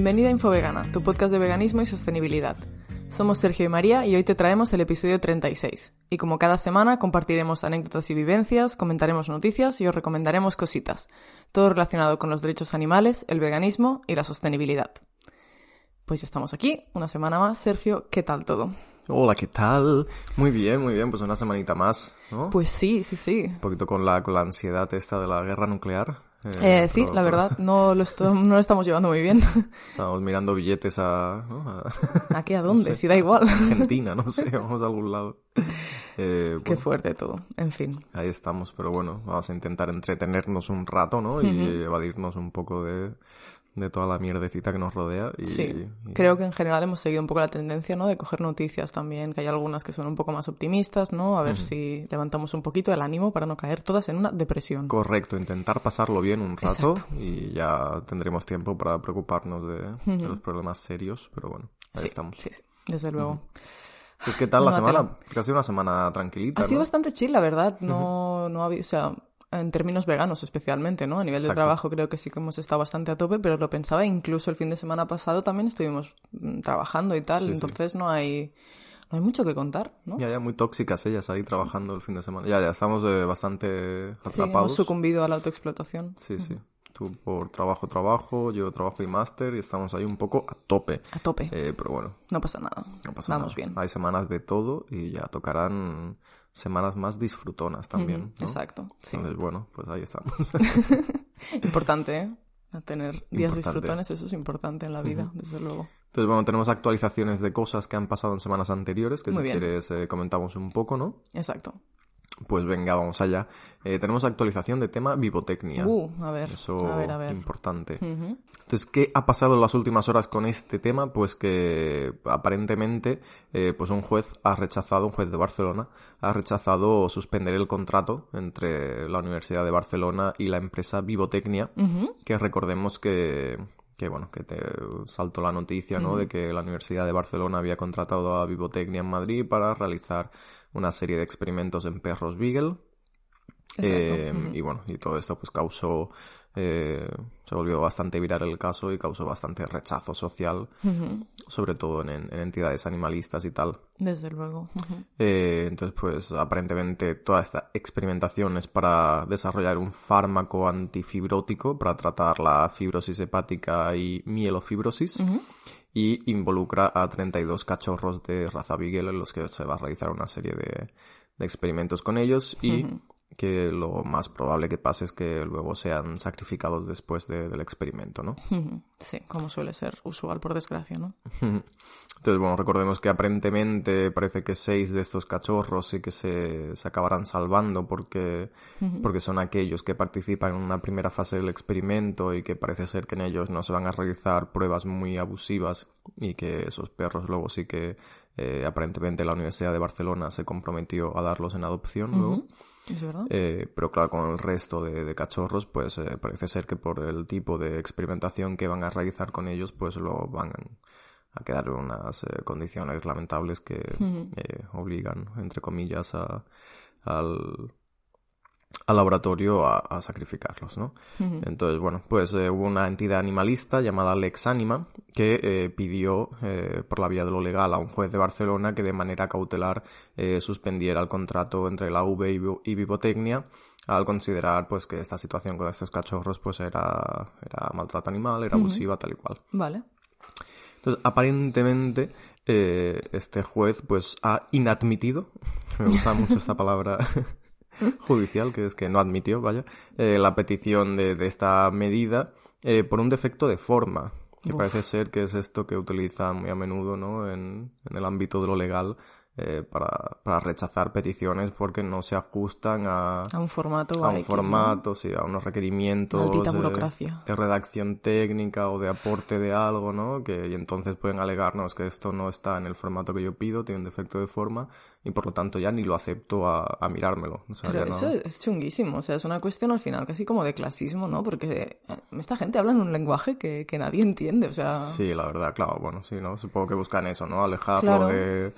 Bienvenida a Infovegana, tu podcast de veganismo y sostenibilidad. Somos Sergio y María y hoy te traemos el episodio 36. Y como cada semana compartiremos anécdotas y vivencias, comentaremos noticias y os recomendaremos cositas. Todo relacionado con los derechos animales, el veganismo y la sostenibilidad. Pues ya estamos aquí, una semana más. Sergio, ¿qué tal todo? Hola, ¿qué tal? Muy bien, muy bien, pues una semanita más, ¿no? Pues sí, sí, sí. Un poquito con la, con la ansiedad esta de la guerra nuclear. Eh, sí, la verdad, no lo, no lo estamos llevando muy bien. Estamos mirando billetes a... ¿no? a ¿Aquí a dónde? si da igual. Argentina, no sé, vamos a algún lado. Eh, Qué fuerte todo, en fin. Ahí estamos, pero bueno, vamos a intentar entretenernos un rato, ¿no? Y evadirnos un poco de, de toda la mierdecita que nos rodea. Y, sí, creo que en general hemos seguido un poco la tendencia, ¿no? De coger noticias también, que hay algunas que son un poco más optimistas, ¿no? A ver si levantamos un poquito el ánimo para no caer todas en una depresión. Correcto, intentar pasarlo bien un rato y ya tendremos tiempo para preocuparnos de, los problemas serios, pero bueno, ahí estamos. Sí, sí, desde luego. Pues, ¿qué tal la semana? ha sido una semana tranquilita. Ha sido bastante chill, la verdad. No, no había, o sea, en términos veganos especialmente, ¿no? A nivel de trabajo creo que sí que hemos estado bastante a tope, pero lo pensaba, incluso el fin de semana pasado también estuvimos mm, trabajando y tal, entonces no hay no hay mucho que contar, ¿no? Ya, ya, muy tóxicas ellas ahí trabajando el fin de semana. Ya, ya, estamos eh, bastante atrapados. Sí, hemos sucumbido a la autoexplotación. Sí, sí. Tú por trabajo, trabajo, yo trabajo y máster y estamos ahí un poco a tope. A tope. Eh, pero bueno. No pasa nada. No pasa Vamos bien. Hay semanas de todo y ya tocarán semanas más disfrutonas también. Exacto. Entonces, bueno, pues ahí estamos. importante, ¿eh? A tener días disfrutones, eso es importante en la vida, desde luego. Entonces, bueno, tenemos actualizaciones de cosas que han pasado en semanas anteriores, que si quieres eh, comentamos un poco, ¿no? Exacto. Pues venga, vamos allá. Eh, tenemos actualización de tema vivotecnia. Uh, a ver. Eso a ver, a ver. importante. Entonces, ¿qué ha pasado en las últimas horas con este tema? Pues que aparentemente, eh, pues un juez ha rechazado, un juez de Barcelona, ha rechazado suspender el contrato entre la Universidad de Barcelona y la empresa Vivotecnia, que recordemos que que bueno, que te saltó la noticia, ¿no? De que la Universidad de Barcelona había contratado a Vivotecnia en Madrid para realizar una serie de experimentos en perros Beagle. Eh, y bueno, y todo esto pues causó, eh, se volvió bastante viral el caso y causó bastante rechazo social, sobre todo en, entidades animalistas y tal. Desde luego. Eh, entonces pues aparentemente toda esta experimentación es para desarrollar un fármaco antifibrótico para tratar la fibrosis hepática y mielofibrosis y involucra a 32 cachorros de raza Beagle en los que se va a realizar una serie de, experimentos con ellos y que lo más probable que pase es que luego sean sacrificados después del experimento, ¿no? Sí, como suele ser usual por desgracia, ¿no? Entonces, bueno, recordemos que aparentemente parece que seis de estos cachorros sí que se, se acabarán salvando porque, porque son aquellos que participan en una primera fase del experimento y que parece ser que en ellos no se van a realizar pruebas muy abusivas y que esos perros luego sí que eh, aparentemente la Universidad de Barcelona se comprometió a darlos en adopción luego. Eh, pero claro, con el resto de, cachorros, pues eh, parece ser que por el tipo de experimentación que van a realizar con ellos, pues lo van a quedar en unas eh, condiciones lamentables que obligan, entre comillas, a, al, al laboratorio a, sacrificarlos, ¿no? Entonces, bueno, pues eh, hubo una entidad animalista llamada Lex Anima que eh, pidió eh, por la vía de lo legal a un juez de Barcelona que de manera cautelar suspendiera el contrato entre la V y, Vivotecnia al considerar pues que esta situación con estos cachorros pues era, era maltrato animal, era abusiva, tal y cual. Vale. Entonces, aparentemente, este juez pues ha inadmitido, me gusta mucho esta palabra judicial, que es que no admitió, vaya, eh, la petición de, de esta medida eh, por un defecto de forma, que parece ser que es esto que utiliza muy a menudo, ¿no? En, en el ámbito de lo legal eh, para, para, rechazar peticiones porque no se ajustan a, a un formato, a un formato, sí, a unos requerimientos de, redacción técnica o de aporte de algo, ¿no? Que y entonces pueden alegarnos que esto no está en el formato que yo pido, tiene un defecto de forma y por lo tanto ya ni lo acepto a, a mirármelo. Pero eso es chunguísimo, o sea, es una cuestión al final casi como de clasismo, ¿no? Porque eh, esta gente habla en un lenguaje que, que nadie entiende, o sea... Sí, la verdad, claro, bueno, sí, ¿no? Supongo que buscan eso, ¿no? Alejarlo de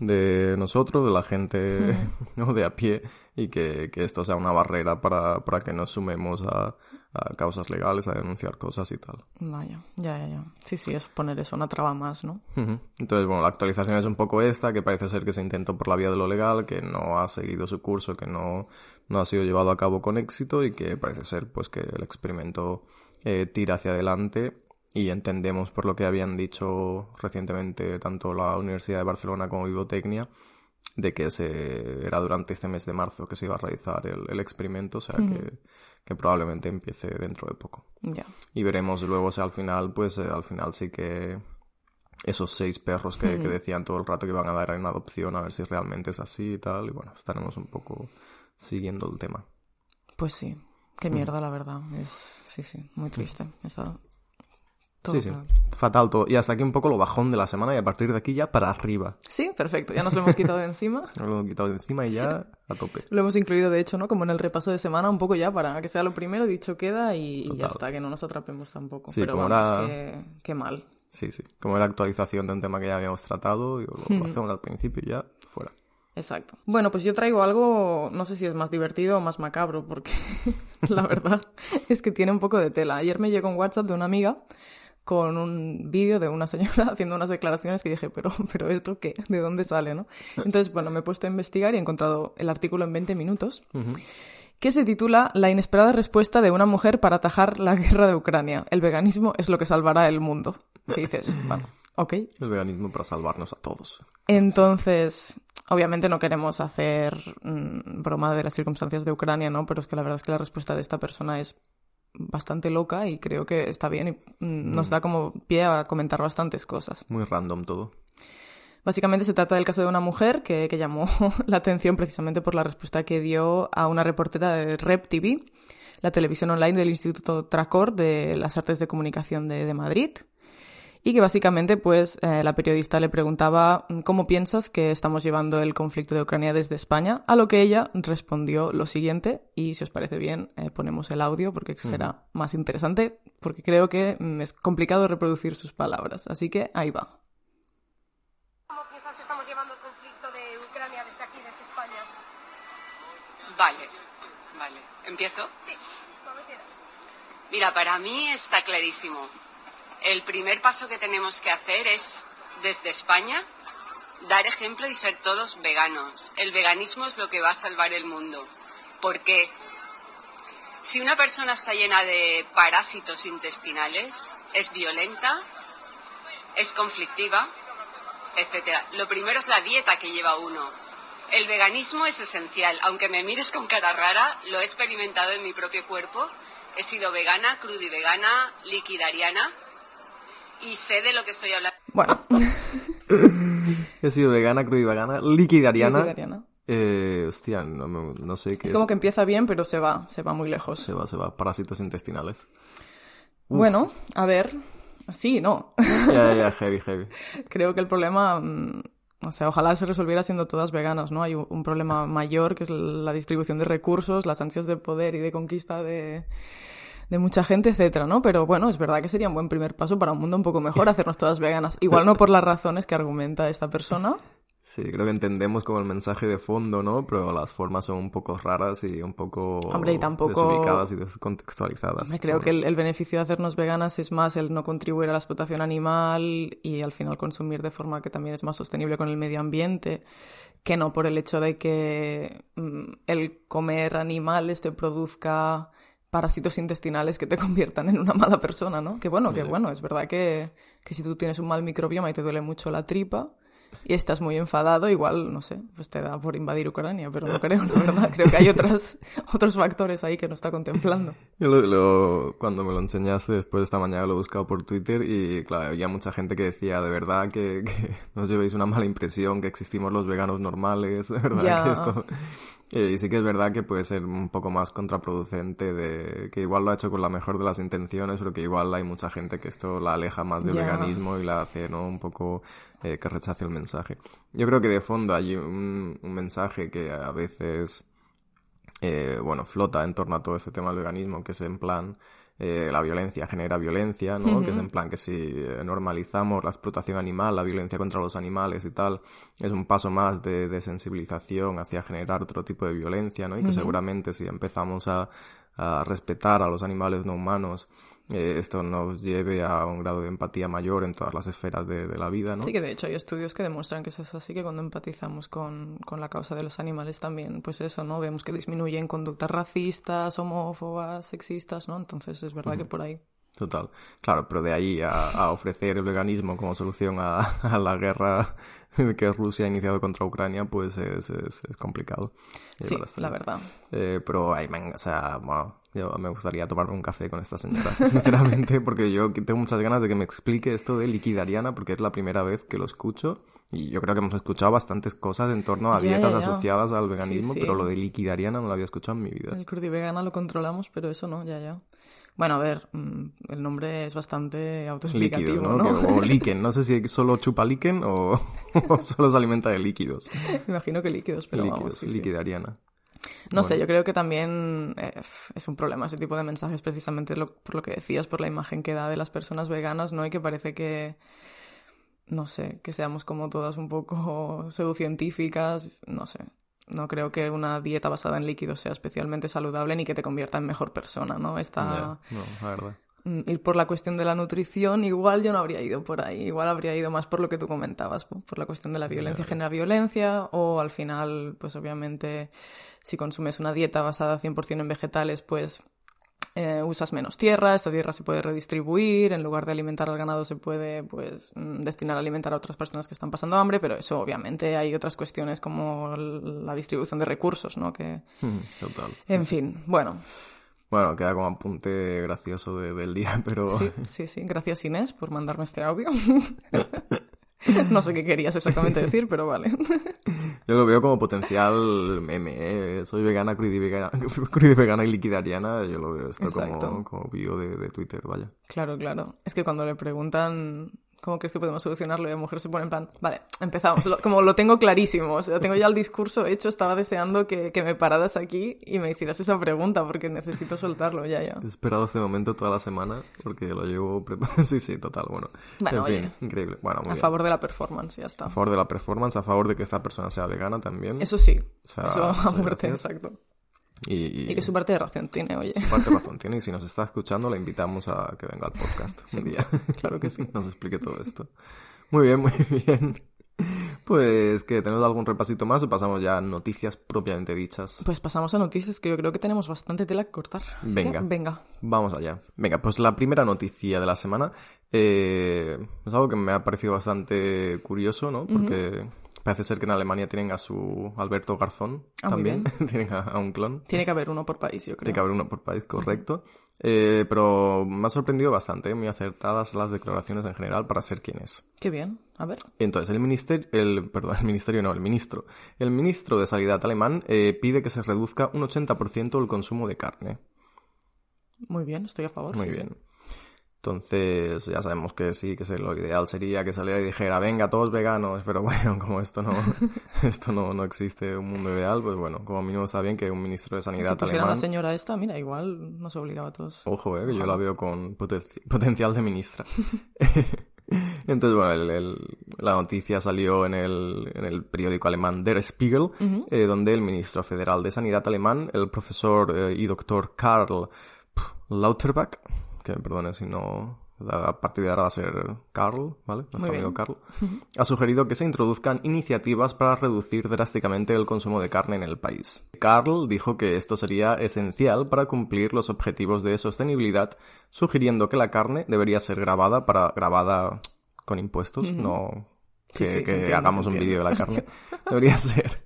de nosotros, de la gente ¿no? de a pie, y que, que, esto sea una barrera para, para que nos sumemos a, a causas legales, a denunciar cosas y tal. Vaya, ya, ya, ya. Sí, sí, es poner eso, una traba más, ¿no? Entonces, bueno, la actualización es un poco esta, que parece ser que se intentó por la vía de lo legal, que no ha seguido su curso, que no, no ha sido llevado a cabo con éxito y que parece ser pues que el experimento eh, tira hacia adelante y entendemos por lo que habían dicho recientemente tanto la Universidad de Barcelona como Vivotecnia de que se, era durante este mes de marzo que se iba a realizar el, experimento, o sea que, que, probablemente empiece dentro de poco. Y veremos luego si al final, pues eh, al final sí que esos seis perros que, decían todo el rato que iban a dar en adopción, a ver si realmente es así y tal, y bueno, estaremos un poco siguiendo el tema. Pues sí, qué mierda la verdad, es, sí, sí, muy triste. Está sí, sí. Fatal todo. Y hasta aquí un poco lo bajón de la semana y a partir de aquí ya para arriba. Sí, perfecto. Ya nos lo hemos quitado de encima. nos lo hemos quitado de encima y ya a tope. Lo hemos incluido, de hecho, ¿no? Como en el repaso de semana, un poco ya para que sea lo primero, dicho queda y, ya está, que no nos atrapemos tampoco. Sí, Pero como era... que, mal. Sí, sí. Como era actualización de un tema que ya habíamos tratado, y lo hacemos al principio y ya fuera. Exacto. Bueno, pues yo traigo algo, no sé si es más divertido o más macabro, porque la verdad es que tiene un poco de tela. Ayer me llegó un WhatsApp de una amiga con un vídeo de una señora haciendo unas declaraciones que dije, pero, pero ¿esto qué? ¿De dónde sale? ¿no? Entonces, bueno, me he puesto a investigar y he encontrado el artículo en 20 minutos. que se titula La inesperada respuesta de una mujer para atajar la guerra de Ucrania. El veganismo es lo que salvará el mundo. ¿Qué dices? Bueno, ok. El veganismo para salvarnos a todos. Entonces, obviamente no queremos hacer mm, broma de las circunstancias de Ucrania, ¿no? Pero es que la verdad es que la respuesta de esta persona es bastante loca y creo que está bien y mm, nos mm. da como pie a comentar bastantes cosas. Muy random todo. Básicamente se trata del caso de una mujer que, llamó la atención precisamente por la respuesta que dio a una reportera de Rep TV, la televisión online del Instituto Tracor de las Artes de Comunicación de Madrid y que básicamente pues eh, la periodista le preguntaba mm, cómo piensas que estamos llevando el conflicto de Ucrania desde España, a lo que ella respondió lo siguiente y si os parece bien eh, ponemos el audio porque será más interesante porque creo que mm, es complicado reproducir sus palabras, así que ahí va. ¿Cómo piensas que estamos llevando el conflicto de Ucrania desde aquí, desde España? Vale, vale. ¿Empiezo? Sí, como quieras. Mira, para mí está clarísimo el primer paso que tenemos que hacer es, desde España, dar ejemplo y ser todos veganos. El veganismo es lo que va a salvar el mundo. ¿Por qué? Si una persona está llena de parásitos intestinales, es violenta, es conflictiva, etc. Lo primero es la dieta que lleva uno. El veganismo es esencial. Aunque me mires con cara rara, lo he experimentado en mi propio cuerpo. He sido vegana, crudivegana, liquidariana y sé de lo que estoy hablando. Bueno. He sido vegana, crudivegana, liquidariana. Liquidariana. Eh, hostia, no, sé qué es. como que empieza bien, pero se va, se va muy lejos. Se va, se va. Parásitos intestinales. Bueno, a ver. Sí, no. Ya, ya, heavy, heavy. Creo que el problema. Mm, o sea, ojalá se resolviera siendo todas veganas, ¿no? Hay un problema mayor que es la distribución de recursos, las ansias de poder y de conquista de, de mucha gente, etcétera, ¿no? Pero bueno, es verdad que sería un buen primer paso para un mundo un poco mejor hacernos todas veganas. Igual no por las razones que argumenta esta persona. Sí, creo que entendemos como el mensaje de fondo, ¿no? Pero las formas son un poco raras y un poco Hombre, y tampoco... desubicadas y descontextualizadas. Me creo que el, beneficio de hacernos veganas es más el no contribuir a la explotación animal y al final consumir de forma que también es más sostenible con el medio ambiente, que no por el hecho de que mm, el comer animales te produzca parásitos intestinales que te conviertan en una mala persona, ¿no? Que bueno, que bueno, es verdad que, que si tú tienes un mal microbioma y te duele mucho la tripa, y estás muy enfadado, igual, no sé, pues te da por invadir Ucrania, pero no creo, la verdad. Creo que hay otras, otros factores ahí que no está contemplando. Yo lo, cuando me lo enseñaste después de esta mañana lo he buscado por Twitter y claro, había mucha gente que decía de verdad que, que nos llevéis una mala impresión, que existimos los veganos normales, de verdad que esto... Eh, y sí que es verdad que puede ser un poco más contraproducente de que igual lo ha hecho con la mejor de las intenciones, pero que igual hay mucha gente que esto la aleja más del veganismo y la hace, ¿no? Un poco eh, que rechace el mensaje. Yo creo que de fondo hay un, un mensaje que a veces, eh, bueno, flota en torno a todo este tema del veganismo, que es en plan, eh, la violencia genera violencia, ¿no? Que es en plan que si eh, normalizamos la explotación animal, la violencia contra los animales y tal, es un paso más de, de sensibilización hacia generar otro tipo de violencia, ¿no? Y que seguramente si empezamos a, a respetar a los animales no humanos, eh, esto nos lleve a un grado de empatía mayor en todas las esferas de, de, la vida, ¿no? Sí, que de hecho hay estudios que demuestran que eso es así, que cuando empatizamos con, con la causa de los animales también, pues eso, ¿no? Vemos que disminuyen conductas racistas, homófobas, sexistas, ¿no? Entonces es verdad uh -huh. que por ahí. Total, claro, pero de ahí a, a ofrecer el veganismo como solución a, a, la guerra que Rusia ha iniciado contra Ucrania, pues es, es, es complicado. Sí, la verdad. Eh, pero, ay, man, o sea, wow, yo me gustaría tomarme un café con esta señora, sinceramente, porque yo tengo muchas ganas de que me explique esto de liquidariana, porque es la primera vez que lo escucho. Y yo creo que hemos escuchado bastantes cosas en torno a Ya, dietas ya, ya. asociadas al veganismo, Sí, sí. pero lo de liquidariana no lo había escuchado en mi vida. El crudivegana lo controlamos, pero eso no, ya, ya. Bueno, a ver, mm, el nombre es bastante autoexplicativo, Líquido, ¿no? ¿no? Que- o líquen. No sé si solo chupa líquen o, o solo se alimenta de líquidos. Imagino que líquidos, pero líquidos, vamos, sí. liquidariana. No sé, yo creo que también eh, es un problema ese tipo de mensajes, precisamente lo- por lo que decías, por la imagen que da de las personas veganas, ¿no? Y que parece que, no sé, que seamos como todas un poco pseudocientíficas, no sé. No creo que una dieta basada en líquidos sea especialmente saludable ni que te convierta en mejor persona, ¿no? Está... Ya, no, la verdad. Mm, ir por la cuestión de la nutrición, igual yo no habría ido por ahí, igual habría ido más por lo que tú comentabas, po- por la cuestión de la violencia genera violencia, o al final, pues obviamente, si consumes una dieta basada 100% en vegetales, pues eh, usas menos tierra, esta tierra se puede redistribuir, en lugar de alimentar al ganado se puede pues mm, destinar a alimentar a otras personas que están pasando hambre, pero eso obviamente hay otras cuestiones como la distribución de recursos, ¿no? Que, Mm, en fin, bueno, Bueno, queda como apunte gracioso de- del día, pero... Sí, sí, sí. Gracias Inés por mandarme este audio. no sé qué querías exactamente decir, pero vale. Yo lo veo como potencial meme, ¿eh? Soy vegana, crudivegana, crudivegana y liquidariana. Yo lo veo esto Exacto. como, como bio de, de Twitter, vaya. Claro, claro. Es que cuando le preguntan cómo crees que podemos solucionarlo, y la mujer se pone en plan, vale, empezamos. Lo- como lo tengo clarísimo, o sea, tengo ya el discurso hecho, estaba deseando que, que me pararas aquí y me hicieras esa pregunta porque necesito soltarlo ya, ya. He esperado este momento toda la semana porque lo llevo preparado. sí, sí, total, bueno. Bueno, en fin, oye. increíble. Bueno, muy A bien. favor de la performance, ya está. A favor de la performance, a favor de que esta persona sea vegana también. Eso sí, O sea, eso a muerte, gracias. exacto. Y, y, que su parte de razón tiene, oye. parte razón tiene y si nos está escuchando le invitamos a que venga al podcast un día. claro que sí. Nos explique todo esto. Muy bien, muy bien. Pues que tenemos algún repasito más o pasamos ya a noticias propiamente dichas. Pues pasamos a noticias que yo creo que tenemos bastante tela que cortar. Así que, Venga. venga. Vamos allá. Venga, pues la primera noticia de la semana eh, es algo que me ha parecido bastante curioso, ¿no? Porque parece ser que en Alemania tienen a su Alberto Garzón Ah, también. tienen a, a un clon. Tiene que haber uno por país, yo creo. Tiene que haber uno por país, correcto. Eh, pero me ha sorprendido bastante, muy acertadas las declaraciones en general para ser quien es. Qué bien. A ver. Entonces, el ministerio, el, perdón, el ministerio no, el ministro. El ministro de Sanidad alemán eh, pide que se reduzca un 80% el consumo de carne. Muy bien, estoy a favor. Muy sí, sí. Entonces, ya sabemos que sí, que lo ideal sería que saliera y dijera, venga, todos veganos, pero bueno, como esto no, esto no, no existe un mundo ideal, pues bueno, como mínimo está bien que un ministro de Si Sanidad pusieran alemán... la señora esta, mira, igual nos obligaba a todos. Ojo, eh, que yo la veo con potenci- potencial de ministra. Entonces, bueno, el- el- la noticia salió en el, en el periódico alemán Der Spiegel, eh, donde el ministro federal de Sanidad alemán, el profesor eh, y doctor Karl Lauterbach, que me perdone si no, a partir de ahora va a ser Karl, ¿vale? Nuestro amigo Karl, ha sugerido que se introduzcan iniciativas para reducir drásticamente el consumo de carne en el país. Karl dijo que esto sería esencial para cumplir los objetivos de sostenibilidad, sugiriendo que la carne debería ser grabada para grabada con impuestos, no que, sí, hagamos un vídeo de la carne. Debería ser.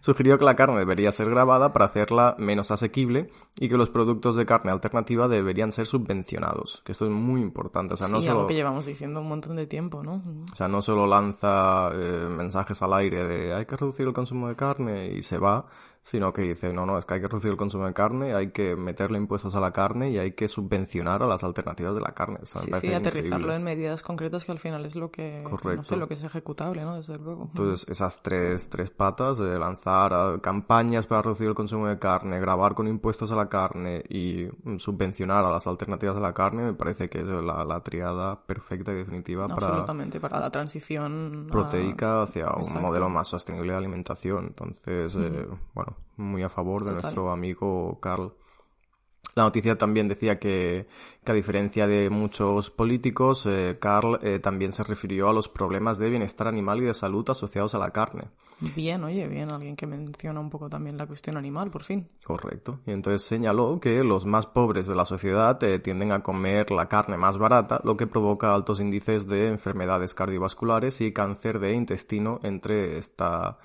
Sugirió que la carne debería ser grabada para hacerla menos asequible y que los productos de carne alternativa deberían ser subvencionados, que esto es muy importante. O sea, no sí, solo... algo que llevamos diciendo un montón de tiempo, ¿no? O sea, no solo lanza eh, mensajes al aire de hay que reducir el consumo de carne y se va, sino que dice, no, no, es que hay que reducir el consumo de carne, hay que meterle impuestos a la carne y hay que subvencionar a las alternativas de la carne. O sea, Sí, sí, aterrizarlo increíble. en medidas concretas que al final es lo que, no Correcto. sé, lo que es ejecutable, ¿no? Desde luego. Entonces, esas tres, tres patas, de lanzar campañas para reducir el consumo de carne, grabar con impuestos a la carne y mm, subvencionar a las alternativas de la carne, me parece que es la, la triada perfecta y definitiva para Absolutamente, para la transición a- proteica hacia un modelo más sostenible de alimentación. Entonces, eh, bueno, muy a favor de Total. nuestro amigo Carl. La noticia también decía que, que a diferencia de muchos políticos, eh, Carl eh, también se refirió a los problemas de bienestar animal y de salud asociados a la carne. Bien, oye, bien, alguien que menciona un poco también la cuestión animal, por fin. Correcto. Y entonces señaló que los más pobres de la sociedad eh, tienden a comer la carne más barata, lo que provoca altos índices de enfermedades cardiovasculares y cáncer de intestino entre esta,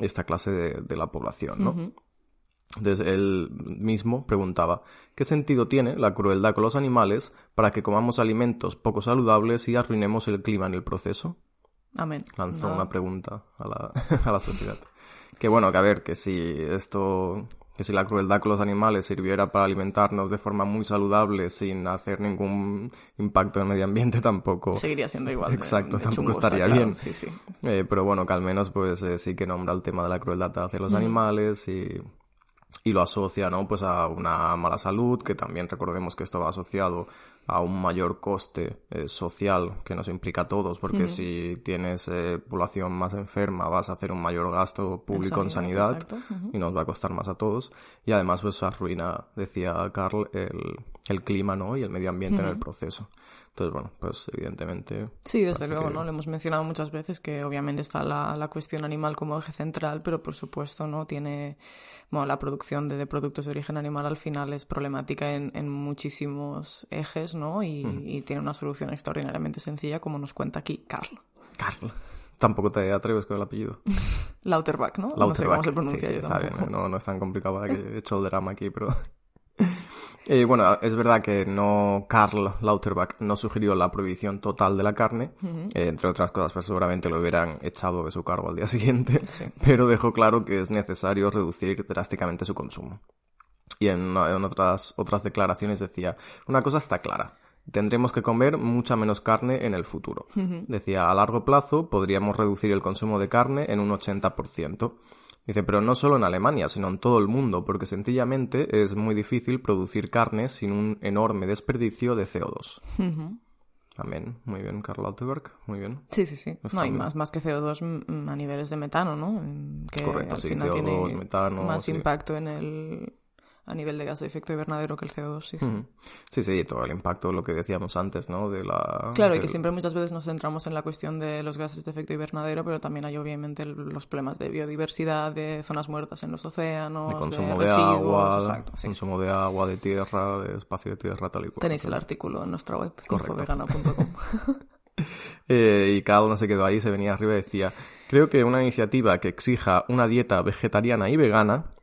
esta clase de, de la población, ¿no? Entonces él mismo preguntaba, ¿qué sentido tiene la crueldad con los animales para que comamos alimentos poco saludables y arruinemos el clima en el proceso? Amén. Lanzó una pregunta a la, a la sociedad. Que bueno, que a ver, que si esto, que si la crueldad con los animales sirviera para alimentarnos de forma muy saludable sin hacer ningún impacto en el medio ambiente tampoco. Seguiría siendo igual. Exacto, de tampoco estaría claro, bien. Sí, sí. Eh, pero bueno, que al menos pues eh, sí que nombra el tema de la crueldad hacia los animales y, y lo asocia, ¿no? Pues a una mala salud, que también recordemos que esto va asociado a un mayor coste eh, social que nos implica a todos, porque si tienes eh, población más enferma vas a hacer un mayor gasto público en sanidad, y nos va a costar más a todos. Y además pues arruina, decía Carl, el, el clima, ¿no? Y el medio ambiente en el proceso. Entonces, bueno, pues evidentemente... Sí, desde luego, que- ¿no? Lo hemos mencionado muchas veces que obviamente está la, la cuestión animal como eje central, pero por supuesto, ¿no? Tiene, bueno, la producción de, de productos de origen animal al final es problemática en, en muchísimos ejes, ¿no? Y, y tiene una solución extraordinariamente sencilla, como nos cuenta aquí Carl. Carl. Tampoco te atreves con el apellido. Lauterbach, ¿no? No sé cómo Lauterbach. se pronuncia Sí, sí, yo no, no es tan complicado que he hecho el drama aquí, pero... Eh, bueno, es verdad que no Karl Lauterbach no sugirió la prohibición total de la carne, eh, entre otras cosas, pues seguramente lo hubieran echado de su cargo al día siguiente, Sí. pero dejó claro que es necesario reducir drásticamente su consumo. Y en, en otras, otras declaraciones decía, una cosa está clara, tendremos que comer mucha menos carne en el futuro. Decía, a largo plazo podríamos reducir el consumo de carne en un 80%. Dice, pero no solo en Alemania, sino en todo el mundo, porque sencillamente es muy difícil producir carne sin un enorme desperdicio de CO2. Amén. Muy bien, Karl Lauterbach. Muy bien. Sí, sí, sí. Está No hay bien. más, más que CO2 mm, a niveles de metano, ¿no? Mm, Que Correcto, al sí, final CO2, tiene metano, más sí. impacto en el a nivel de gas de efecto invernadero que el CO2, sí, sí. Ujú. Sí, sí, todo el impacto, lo que decíamos antes, ¿no? De la... Claro, y que siempre muchas veces nos centramos en la cuestión de los gases de efecto invernadero, pero también hay obviamente los problemas de biodiversidad, de zonas muertas en los océanos, de de, consumo de, residuos, agua, exacto, sí, consumo de agua, de tierra, de espacio de tierra, tal y cual. Tenéis el artículo en nuestra web, infovegana.com. Eh, y cada uno se quedó ahí, se venía arriba y decía, creo que una iniciativa que exija una dieta vegetariana y vegana,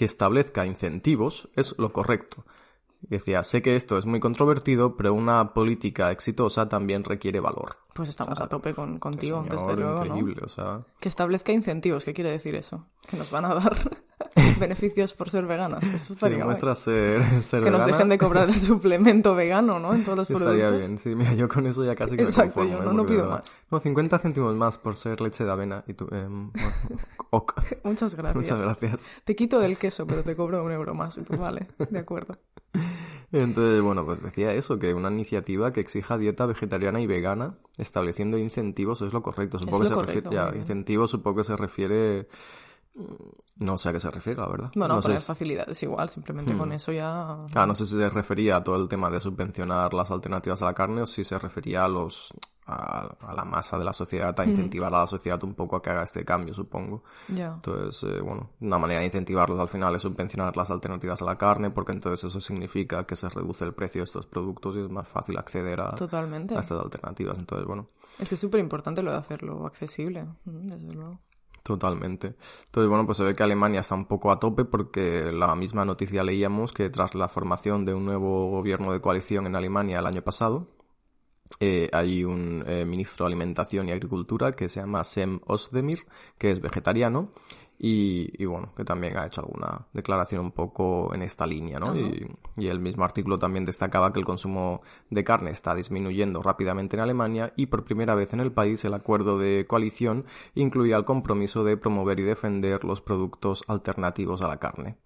que establezca incentivos, es lo correcto. Decía, sé que esto es muy controvertido, pero una política exitosa también requiere valor. Pues estamos a tope con, contigo, Señor, desde luego, ¿no? increíble, o sea... Que establezca incentivos, ¿qué quiere decir eso? Que nos van a dar beneficios por ser veganas. Eso Si estaría guay. demuestras ser, ser Que nos dejen de cobrar el suplemento vegano, ¿no? En todos los Estaría productos. bien, sí, mira, yo con eso ya casi que Exacto, me yo conformo. no- ¿eh? no Porque, pido ¿verdad? más. No, 50 céntimos más por ser leche de avena y tú... em, ok, Muchas gracias. muchas gracias. Te quito el queso, pero te cobro un euro más. Y tú, vale, de acuerdo. Entonces, bueno, pues decía eso, que una iniciativa que exija dieta vegetariana y vegana, estableciendo incentivos, es lo correcto. Supongo lo que se refiere... Ya, incentivos supongo que se refiere... No sé a qué se refiere, la verdad. Bueno, no poner si- facilidades igual, simplemente con eso ya... Ah, no sé si se refería a todo el tema de subvencionar las alternativas a la carne o si se refería a los a, a la masa de la sociedad, a incentivar a la sociedad un poco a que haga este cambio, supongo. Ya. Entonces, eh, bueno, una manera de incentivarlos al final es subvencionar las alternativas a la carne, porque entonces eso significa que se reduce el precio de estos productos y es más fácil acceder a, Totalmente. a estas alternativas. Entonces, bueno, Es que es súper importante lo de hacerlo accesible, desde luego. Totalmente. Entonces, bueno, pues se ve que Alemania está un poco a tope porque la misma noticia leíamos que tras la formación de un nuevo gobierno de coalición en Alemania el año pasado, eh, hay un eh, ministro de Alimentación y Agricultura que se llama Sem Osdemir, que es vegetariano y, y bueno, que también ha hecho alguna declaración un poco en esta línea, ¿no? Y, y el mismo artículo también destacaba que el consumo de carne está disminuyendo rápidamente en Alemania y por primera vez en el país el acuerdo de coalición incluía el compromiso de promover y defender los productos alternativos a la carne.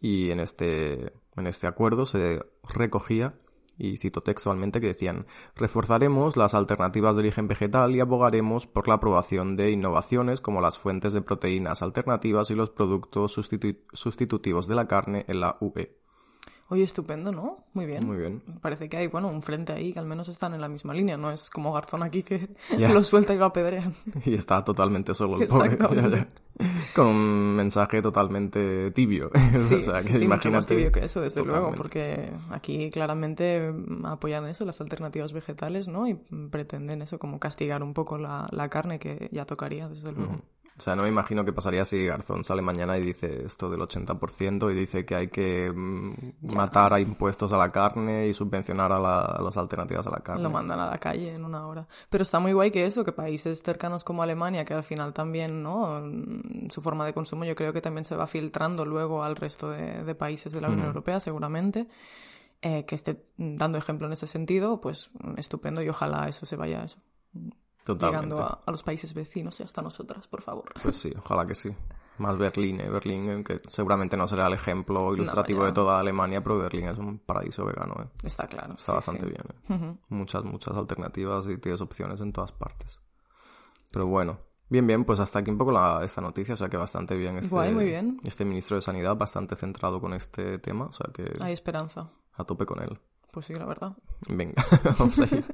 Y en este, en este acuerdo se recogía, y cito textualmente, que decían, reforzaremos las alternativas de origen vegetal y abogaremos por la aprobación de innovaciones como las fuentes de proteínas alternativas y los productos sustitu- sustitutivos de la carne en la UE. Oye, estupendo, ¿no? Muy bien. Muy bien. Parece que hay, bueno, un frente ahí que al menos están en la misma línea, no es como Garzón aquí que lo suelta y lo apedrean. Y está totalmente solo el pobre. Exactamente. Ya, ya. Con un mensaje totalmente tibio. Sí, o sea, que sí, mucho más imagínate. tibio que eso, desde luego, porque aquí claramente mm, apoyan eso, las alternativas vegetales, ¿no? Y pretenden eso, como castigar un poco la, la carne que ya tocaría, desde luego. O sea, no me imagino qué pasaría si Garzón sale mañana y dice esto del 80% y dice que hay que mm, matar a impuestos a la carne y subvencionar a, la- a las alternativas a la carne. Lo mandan a la calle en una hora. Pero está muy guay que eso, que países cercanos como Alemania, que al final también, ¿no? Mm, Su forma de consumo yo creo que también se va filtrando luego al resto de, de países de la Unión Europea, seguramente. Eh, que esté dando ejemplo en ese sentido, pues mm, estupendo y ojalá eso se vaya eso, Totalmente. llegando a, a los países vecinos y hasta nosotras, por favor. Pues sí, ojalá que sí. Más Berlín, ¿eh? Berlín, eh, que seguramente no será el ejemplo ilustrativo ya. de toda Alemania, pero Berlín es un paraíso vegano, ¿eh? Está claro. Está sí, bastante sí. bien, ¿eh? Muchas, muchas alternativas y tienes opciones en todas partes. Pero bueno, bien, bien, pues hasta aquí un poco la, esta noticia, o sea que bastante bien este, Guay, muy bien. este ministro de Sanidad, bastante centrado con este tema, o sea que Hay esperanza. a tope con él. Pues sí, la verdad. Venga, vamos a ir.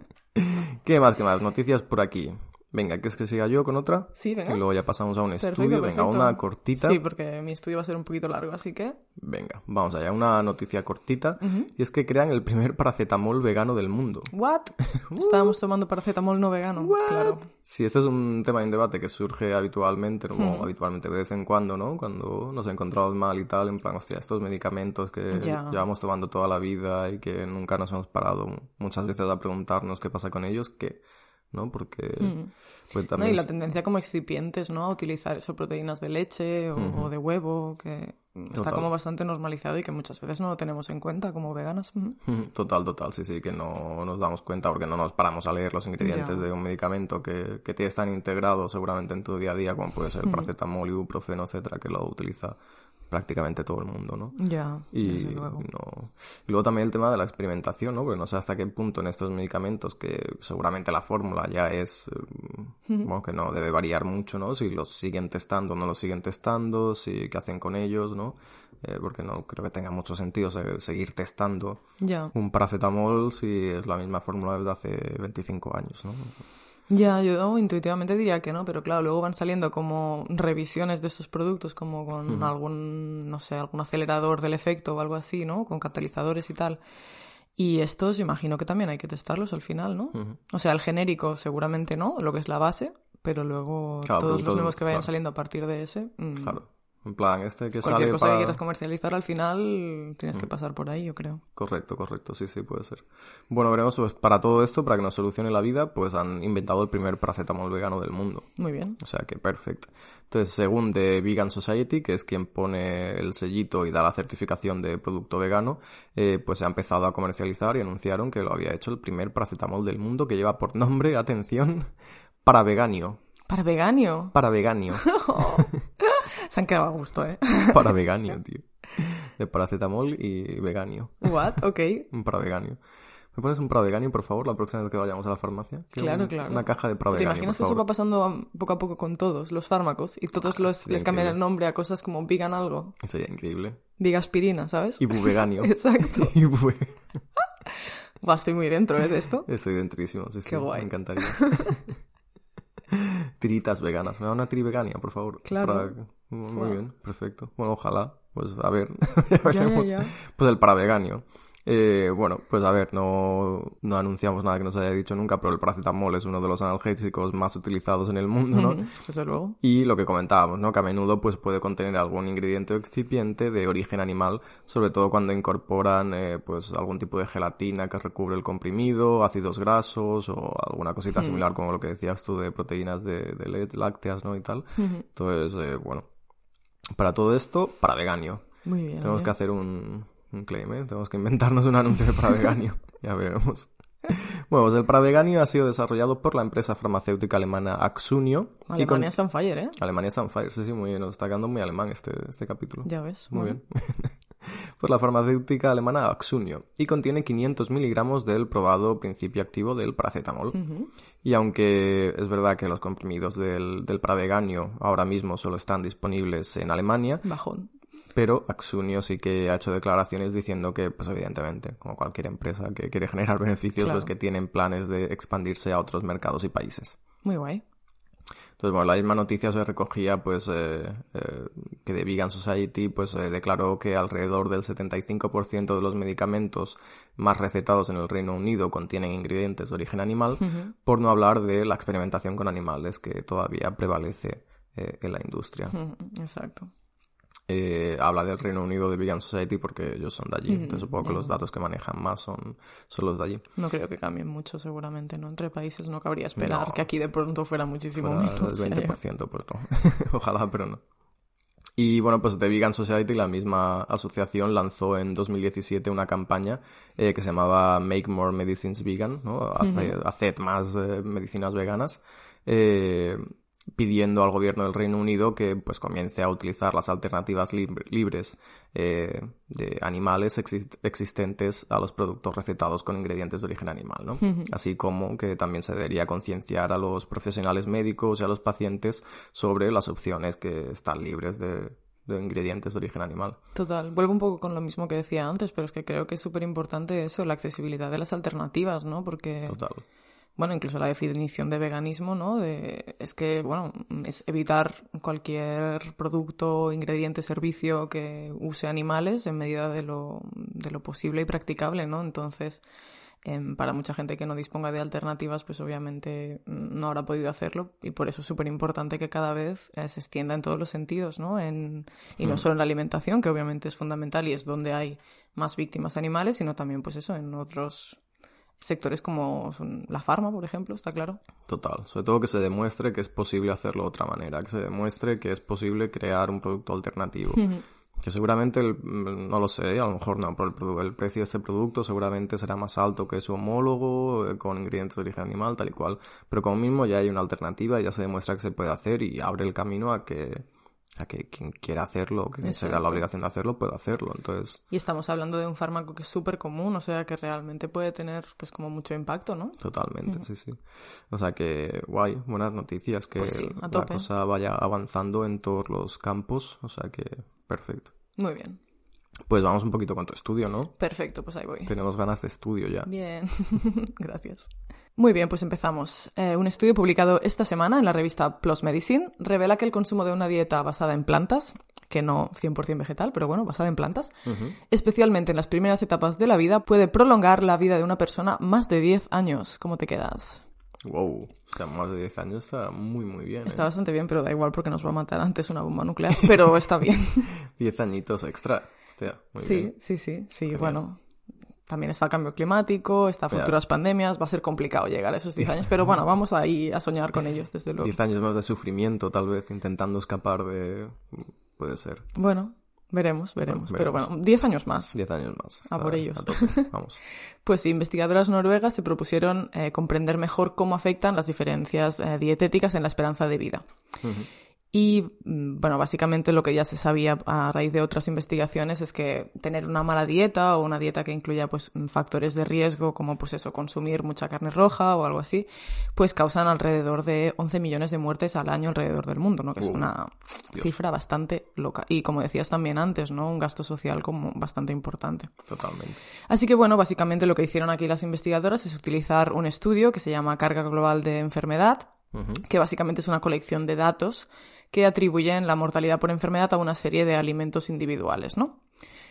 ¿Qué más, qué más? Noticias por aquí. Venga, ¿quieres que siga yo con otra? Sí, venga. Y luego ya pasamos a un Perfecto, estudio. Venga, perfecto. una cortita. Sí, porque mi estudio va a ser un poquito largo, así que... Venga, vamos allá. Una noticia cortita. Y es que crean el primer paracetamol vegano del mundo. ¿What? Estábamos tomando paracetamol no vegano. Claro. Sí, este es un tema en debate que surge habitualmente, no Bueno, habitualmente de vez en cuando, ¿no? Cuando nos encontramos mal y tal, en plan, hostia, estos medicamentos que llevamos tomando toda la vida y que nunca nos hemos parado muchas veces a preguntarnos qué pasa con ellos, que, ¿no? Porque, pues No, también... y la tendencia como excipientes, ¿no? A utilizar eso, proteínas de leche o, o de huevo, que está Total. como bastante normalizado y que muchas veces no lo tenemos en cuenta como veganas. Ujú, Total, total, sí, sí, que no nos damos cuenta porque no nos paramos a leer los ingredientes Ya. de un medicamento que, que tienes tan integrado seguramente en tu día a día como puede ser paracetamol, ibuprofeno, etcétera, que lo utiliza prácticamente todo el mundo, ¿no? Ya, Y, desde luego. no. y luego también el tema de la experimentación, ¿no? Porque no sé hasta qué punto en estos medicamentos, que seguramente la fórmula ya es, eh, bueno, que no debe variar mucho, ¿no? Si los siguen testando o no los siguen testando, si qué hacen con ellos, ¿no? Eh, porque no creo que tenga mucho sentido se- seguir testando Ya. un paracetamol si es la misma fórmula desde hace 25 años, ¿no? Ya, yo intuitivamente diría que no, pero claro, luego van saliendo como revisiones de estos productos, como con algún, no sé, algún acelerador del efecto o algo así, ¿no? Con catalizadores y tal. Y estos imagino que también hay que testarlos al final, ¿no? O sea, el genérico seguramente no, lo que es la base, pero luego Claro, todos los nuevos que vayan claro. saliendo a partir de ese, mm, Claro. En plan, este que cualquier sale cosa para... que quieras comercializar al final tienes que pasar por ahí, yo creo. Correcto, correcto, sí, sí, puede ser. Bueno, veremos, pues para todo esto, para que nos solucione la vida, pues han inventado el primer paracetamol vegano del mundo. Muy bien. O sea que perfecto. Entonces, según The Vegan Society, que es quien pone el sellito y da la certificación de producto vegano, eh, pues se ha empezado a comercializar y anunciaron que lo había hecho el primer paracetamol del mundo que lleva por nombre, atención, para veganio. Para veganio. Para veganio. Se han quedado a gusto, ¿eh? para veganio, tío. De paracetamol y veganio. What? Ok. Un para veganio. ¿Me pones un para veganio, por favor, la próxima vez que vayamos a la farmacia? Quiero Claro, un- claro. Una caja de para ¿Te imaginas por que eso va pasando poco a poco con todos los fármacos y todos los, sería les cambian el nombre a cosas como vegan algo? Sería increíble. Vigaspirina, ¿sabes? Ibuveganio. Exacto. Ibue. Buah, estoy muy dentro ¿eh? de esto. Estoy dentrísimo, sí, sí. Qué guay. Me encantaría. Tiritas veganas. Me da una tiri vegania, por favor. Claro. Para- Muy bien, perfecto. Bueno, ojalá. Pues a ver. ya veremos. ya. Pues el para veganio. Eh, bueno, pues a ver, no, no anunciamos nada que nos haya dicho nunca, pero el paracetamol es uno de los analgésicos más utilizados en el mundo, ¿no? Desde luego. Y lo que comentábamos, ¿no? Que a menudo pues puede contener algún ingrediente o excipiente de origen animal, sobre todo cuando incorporan eh, pues algún tipo de gelatina que recubre el comprimido, ácidos grasos o alguna cosita similar como lo que decías tú de proteínas de, de le- lácteas, ¿no? Y tal. Entonces, eh, bueno, para todo esto, para veganio. Muy bien. Tenemos que hacer un, un claim, ¿eh? Tenemos que inventarnos un anuncio para veganio. ya veremos. Bueno, pues el para veganio ha sido desarrollado por la empresa farmacéutica alemana Axunio. y con- Alemania está fire, ¿eh? Alemania está on fire, sí, sí, muy bien. Nos está quedando muy alemán este, este capítulo. Ya ves. Muy bueno. bien. Por la farmacéutica alemana Axunio. Y contiene 500 miligramos del probado principio activo del paracetamol. Y aunque es verdad que los comprimidos del, del paraveganio ahora mismo solo están disponibles en Alemania, Bajón. Pero Axunio sí que ha hecho declaraciones diciendo que, pues evidentemente, como cualquier empresa que quiere generar beneficios, Claro. pues que tienen planes de expandirse a otros mercados y países. Muy guay. Entonces, bueno, la misma noticia se recogía, pues, eh, eh, que The Vegan Society, pues, eh, declaró que alrededor del 75% de los medicamentos más recetados en el Reino Unido contienen ingredientes de origen animal, por no hablar de la experimentación con animales que todavía prevalece eh, en la industria. Exacto. Eh, habla del Reino Unido de Vegan Society porque ellos son de allí, entonces supongo que los datos que manejan más son, son los de allí. No creo que cambien mucho, seguramente, ¿no? Entre países no cabría esperar No. que aquí de pronto fuera muchísimo Fuera menos. sería- 20%, pues no. Ojalá, pero no. Y bueno, pues The Vegan Society, la misma asociación, lanzó en 2017 una campaña eh, que se llamaba Make More Medicines Vegan, ¿no? Hace- Haced más eh, medicinas veganas, eh, pidiendo al gobierno del Reino Unido que pues comience a utilizar las alternativas lib- libres eh, de animales exist- existentes a los productos recetados con ingredientes de origen animal, ¿no? Así como que también se debería concienciar a los profesionales médicos y a los pacientes sobre las opciones que están libres de, de ingredientes de origen animal. Total, vuelvo un poco con lo mismo que decía antes, pero es que creo que es súper importante eso, la accesibilidad de las alternativas, ¿no? Porque, Total. Bueno, incluso la definición de veganismo, ¿no? De, es que, bueno, es evitar cualquier producto, ingrediente, servicio que use animales en medida de lo, de lo posible y practicable, ¿no? Entonces, em, para mucha gente que no disponga de alternativas, pues obviamente mm, no habrá podido hacerlo y por eso es súper importante que cada vez eh, se extienda en todos los sentidos, ¿no? En, y no solo en la alimentación, que obviamente es fundamental y es donde hay más víctimas animales, sino también, pues eso, en otros sectores como son la farma, por ejemplo, está claro. Total. Sobre todo que se demuestre que es posible hacerlo de otra manera, que se demuestre que es posible crear un producto alternativo. Que seguramente, el- mm, no lo sé, a lo mejor no, pero el, el precio de este producto seguramente será más alto que su homólogo, eh, con ingredientes de origen animal, tal y cual. Pero como mismo ya hay una alternativa, ya se demuestra que se puede hacer y abre el camino a que, a que quien quiera hacerlo, que se vea la obligación de hacerlo, pueda hacerlo. Entonces, Y estamos hablando de un fármaco que es súper común, o sea que realmente puede tener pues como mucho impacto, ¿no? Totalmente, sí, sí. O sea que, guay, buenas noticias, que Pues sí, la cosa vaya avanzando en todos los campos, o sea que, perfecto. Muy bien. Pues vamos un poquito con tu estudio, ¿no? Perfecto, pues ahí voy. Tenemos ganas de estudio ya. Bien, gracias. Muy bien, pues empezamos. Eh, un estudio publicado esta semana en la revista PLOS Medicine revela que el consumo de una dieta basada en plantas, que no 100% vegetal, pero bueno, basada en plantas, especialmente en las primeras etapas de la vida, puede prolongar la vida de una persona más de 10 años. ¿Cómo te quedas? Wow, o sea, más de 10 años está muy, muy bien. Está ¿eh? bastante bien, pero da igual porque nos va a matar antes una bomba nuclear, pero está bien. 10 añitos extra. Hostia, muy Sí, bien. sí, sí, sí, bueno. También está el cambio climático, está futuras pandemias, va a ser complicado llegar a esos 10 años, pero bueno, vamos ahí a soñar con ellos, desde luego. 10 años más de sufrimiento, tal vez, intentando escapar de... Puede ser. Bueno, veremos, veremos. Bueno, Pero bueno, 10 años más. 10 años más. A por ellos. a. Vamos. Pues investigadoras noruegas se propusieron eh, comprender mejor cómo afectan las diferencias eh, dietéticas en la esperanza de vida. Y mm, bueno, básicamente lo que ya se sabía a raíz de otras investigaciones es que tener una mala dieta o una dieta que incluya pues mm, factores de riesgo como pues eso, consumir mucha carne roja o algo así, pues causan alrededor de 11 millones de muertes al año alrededor del mundo, ¿no? Que es una cifra bastante loca. Y como decías también antes, ¿no? Un gasto social como bastante importante. Totalmente. Así que bueno, básicamente lo que hicieron aquí las investigadoras es utilizar un estudio que se llama Carga Global de Enfermedad, que básicamente es una colección de datos que atribuyen la mortalidad por enfermedad a una serie de alimentos individuales, ¿no?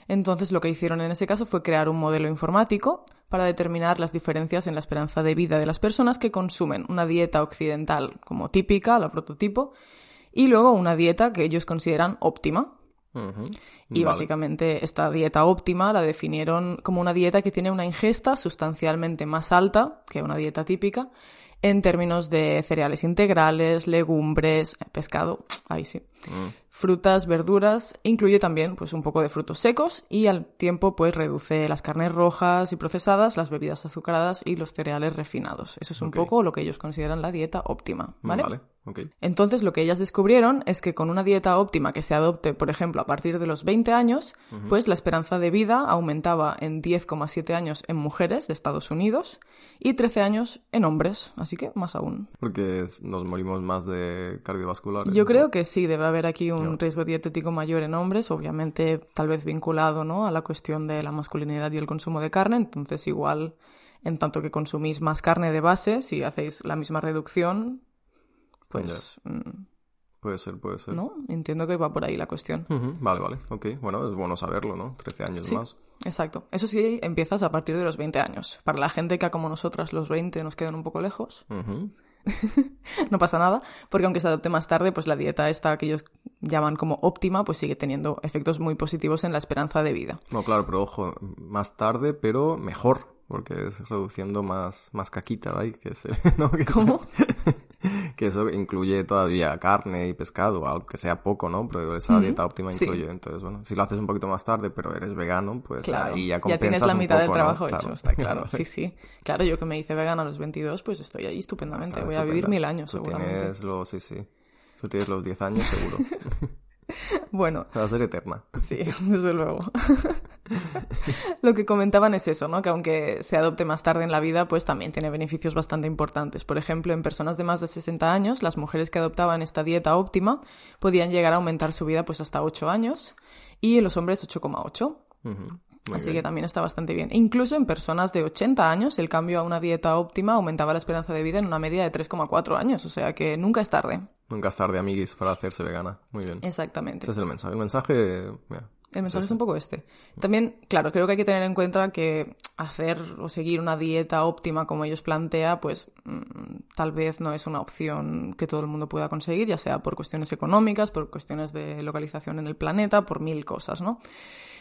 Entonces lo que hicieron en ese caso fue crear un modelo informático para determinar las diferencias en la esperanza de vida de las personas que consumen una dieta occidental como típica, la prototipo, y luego una dieta que ellos consideran óptima, y Vale. básicamente esta dieta óptima la definieron como una dieta que tiene una ingesta sustancialmente más alta que una dieta típica en términos de cereales integrales, legumbres, pescado, ahí sí, Mm. frutas, verduras, incluye también pues un poco de frutos secos y al tiempo pues reduce las carnes rojas y procesadas, las bebidas azucaradas y los cereales refinados. Eso es un poco lo que ellos consideran la dieta óptima, ¿vale? Entonces, lo que ellas descubrieron es que con una dieta óptima que se adopte, por ejemplo, a partir de los 20 años, pues la esperanza de vida aumentaba en 10,7 años en mujeres de Estados Unidos y 13 años en hombres, así que más aún. Porque nos morimos más de cardiovasculares. Yo ¿no? creo que sí, debe haber aquí un riesgo dietético mayor en hombres, obviamente tal vez vinculado ¿no? a la cuestión de la masculinidad y el consumo de carne, entonces igual en tanto que consumís más carne de base, si hacéis la misma reducción, pues... mm, Puede ser, puede ser. ¿No? Entiendo que va por ahí la cuestión. Ujú, Vale, vale, ok. Bueno, es bueno saberlo, ¿no? 13 años Sí, más. exacto. Eso sí, empiezas a partir de los 20 años. Para la gente que como nosotras los 20 nos quedan un poco lejos, Ujú. no pasa nada, porque aunque se adopte más tarde, pues la dieta esta que ellos llaman como óptima, pues sigue teniendo efectos muy positivos en la esperanza de vida. No, claro, pero ojo, más tarde, pero mejor, porque es reduciendo más, más caquita, ¿vale? Que es, ¿no? que ¿Cómo? que eso incluye todavía carne y pescado, aunque sea poco, ¿no? Pero esa dieta óptima sí. incluye. Entonces, bueno, si lo haces un poquito más tarde, pero eres vegano, pues Claro, ahí ya ya tienes la un mitad del trabajo Claro. hecho, está claro. Sí, sí. Claro, yo que me hice vegana a los 22, pues estoy ahí estupendamente. Está Voy a vivir mil años, Tú seguramente. tienes los, sí, sí. Tú tienes los 10 años seguro. Bueno, Va a ser eterna. Sí, desde luego. Lo que comentaban es eso, ¿no? Que aunque se adopte más tarde en la vida, pues también tiene beneficios bastante importantes. Por ejemplo, en personas de más de 60 años, las mujeres que adoptaban esta dieta óptima podían llegar a aumentar su vida pues hasta 8 años y en los hombres 8,8. Ujú. Muy Así bien. que también está bastante bien. E incluso en personas de 80 años, el cambio a una dieta óptima aumentaba la esperanza de vida en una media de 3,4 años. O sea que nunca es tarde. Nunca es tarde, amiguis, para hacerse vegana. Muy bien. Exactamente. Ese es el mensaje. El mensaje, mira, El mensaje es un poco este. También, claro, creo que hay que tener en cuenta que hacer o seguir una dieta óptima como ellos plantea, pues mm, tal vez no es una opción que todo el mundo pueda conseguir, ya sea por cuestiones económicas, por cuestiones de localización en el planeta, por mil cosas, ¿no?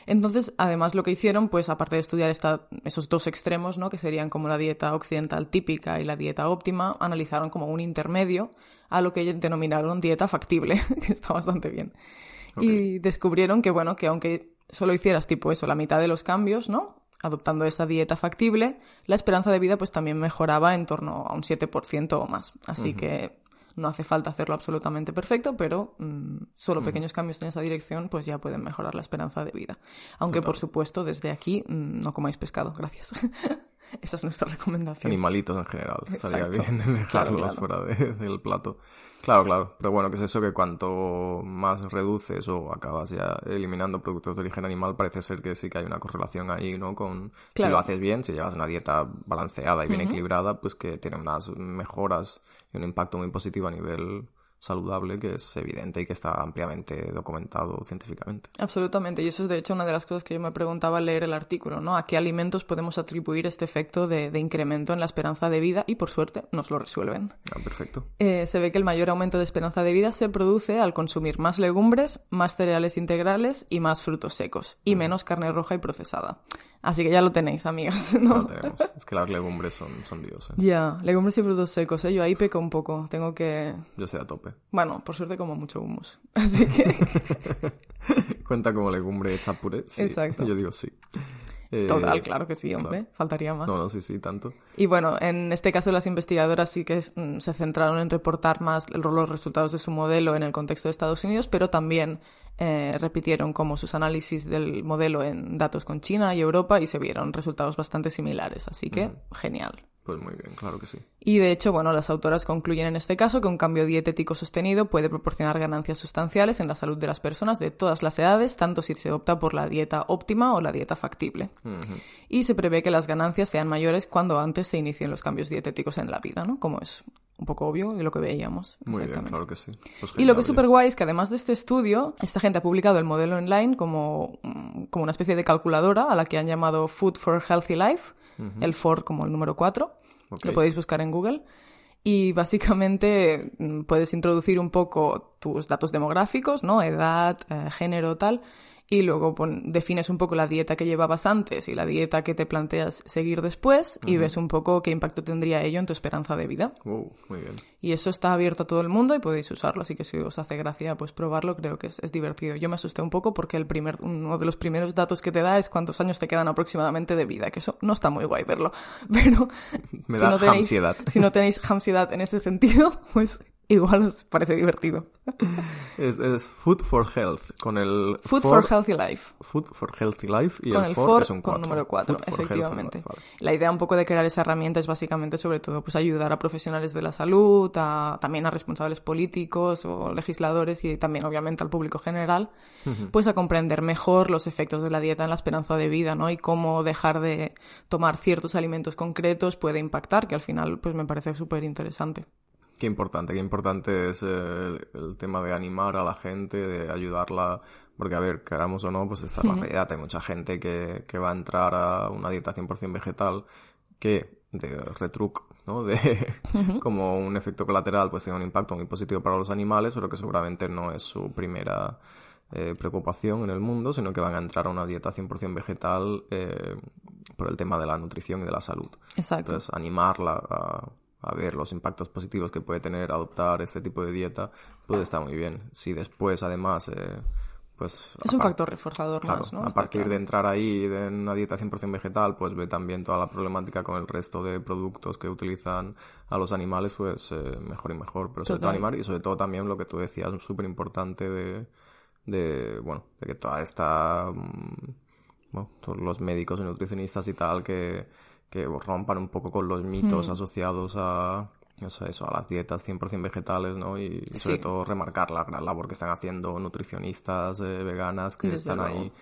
Entonces, además lo que hicieron, pues aparte de estudiar esta, esos dos extremos, ¿no? Que serían como la dieta occidental típica y la dieta óptima, analizaron como un intermedio a lo que denominaron dieta factible, que está bastante bien. Y descubrieron que, bueno, que aunque solo hicieras tipo eso, la mitad de los cambios, ¿no? Adoptando esa dieta factible, la esperanza de vida pues también mejoraba en torno a un 7% o más. Así que no hace falta hacerlo absolutamente perfecto, pero mm, solo pequeños cambios en esa dirección pues ya pueden mejorar la esperanza de vida. Aunque por supuesto desde aquí mm, no comáis pescado, gracias. Esa es nuestra recomendación. animalitos en general. Estaría bien dejarlos Claro, claro. fuera de- del plato. Claro, claro. Pero bueno, que es eso que cuanto más reduces o acabas ya eliminando productos de origen animal, parece ser que sí que hay una correlación ahí, ¿no? Con si lo haces bien, si llevas una dieta balanceada y bien equilibrada, pues que tiene unas mejoras y un impacto muy positivo a nivel saludable que es evidente y que está ampliamente documentado científicamente. Absolutamente, y eso es de hecho una de las cosas que yo me preguntaba al leer el artículo, ¿no? ¿A qué alimentos podemos atribuir este efecto de, de incremento en la esperanza de vida? Y por suerte nos lo resuelven. Ah, perfecto. Eh, se ve que el mayor aumento de esperanza de vida se produce al consumir más legumbres, más cereales integrales y más frutos secos, y menos carne roja y procesada. Así que ya lo tenéis, amigas, Lo ¿no? tenemos. Es que las legumbres son, son dioses. Ya, legumbres y frutos secos, ¿eh? Yo ahí peco un poco, tengo que... Yo sé a tope. Bueno, por suerte como mucho humus. Así que... Cuenta como legumbre hecha puré. Sí, Exacto. Yo digo sí. Eh, Total, claro que sí, hombre, faltaría más. No, no, sí, sí, tanto. Y bueno, en este caso las investigadoras sí que mm, se centraron en reportar más el- los resultados de su modelo en el contexto de Estados Unidos, pero también eh, repitieron como sus análisis del modelo en datos con China y Europa y se vieron resultados bastante similares, así que genial. Pues muy bien, claro que sí. Y de hecho, bueno, las autoras concluyen en este caso que un cambio dietético sostenido puede proporcionar ganancias sustanciales en la salud de las personas de todas las edades, tanto si se opta por la dieta óptima o la dieta factible. Y se prevé que las ganancias sean mayores cuando antes se inicien los cambios dietéticos en la vida, ¿no? Como es un poco obvio y lo que veíamos. Muy bien, claro que sí. Pues Y lo que es súper guay es que además de este estudio, esta gente ha publicado el modelo online como, mm, como una especie de calculadora a la que han llamado Food for Healthy Life, el FOR como el número 4. Lo podéis buscar en Google. Y básicamente mm, puedes introducir un poco tus datos demográficos, ¿no? Edad, eh, género, tal. Y luego pon- defines un poco la dieta que llevabas antes y la dieta que te planteas seguir después y ves un poco qué impacto tendría ello en tu esperanza de vida. Wow, muy bien. Y eso está abierto a todo el mundo y podéis usarlo, así que si os hace gracia pues probarlo, creo que es, es divertido. Yo me asusté un poco porque el primer, uno de los primeros datos que te da es cuántos años te quedan aproximadamente de vida, que eso no está muy guay verlo. Pero Me si, da no tenéis, ansiedad. si no tenéis ansiedad en ese sentido, pues igual os parece divertido. Es, es Food for Health, con el... Food for, Healthy Life. Food for Healthy Life y con el, for es un con 4. número 4, efectivamente. La idea un poco de crear esa herramienta es básicamente sobre todo pues ayudar a profesionales de la salud, a, también a responsables políticos o legisladores y también obviamente al público general, pues a comprender mejor los efectos de la dieta en la esperanza de vida, ¿no? Y cómo dejar de tomar ciertos alimentos concretos puede impactar, que al final pues me parece súper interesante. Qué importante, qué importante es el, el, tema de animar a la gente, de ayudarla, porque a ver, queramos o no, pues esta es la realidad. Hay mucha gente que, que va a entrar a una dieta 100% vegetal que de retruc, ¿no? De como un efecto colateral, pues tiene un impacto muy positivo para los animales, pero que seguramente no es su primera eh, preocupación en el mundo, sino que van a entrar a una dieta 100% vegetal eh, por el tema de la nutrición y de la salud. Exacto. Entonces, animarla a a ver los impactos positivos que puede tener adoptar este tipo de dieta, pues está muy bien. Si después, además, eh, pues... Es un factor reforzador claro, más, ¿no? A partir claro. de entrar ahí de una dieta 100% vegetal, pues ve también toda la problemática con el resto de productos que utilizan a los animales, pues eh, mejor y mejor. Pero sobre todo animar y sobre todo también lo que tú decías, súper importante de, de, bueno, de que toda esta... mm, bueno, todos los médicos y nutricionistas y tal que, que rompan un poco con los mitos Hmm. asociados a, o sea, eso, a las dietas 100% vegetales, ¿no? Y, y sobre Sí. todo remarcar la gran labor que están haciendo nutricionistas eh, veganas que Desde están luego. ahí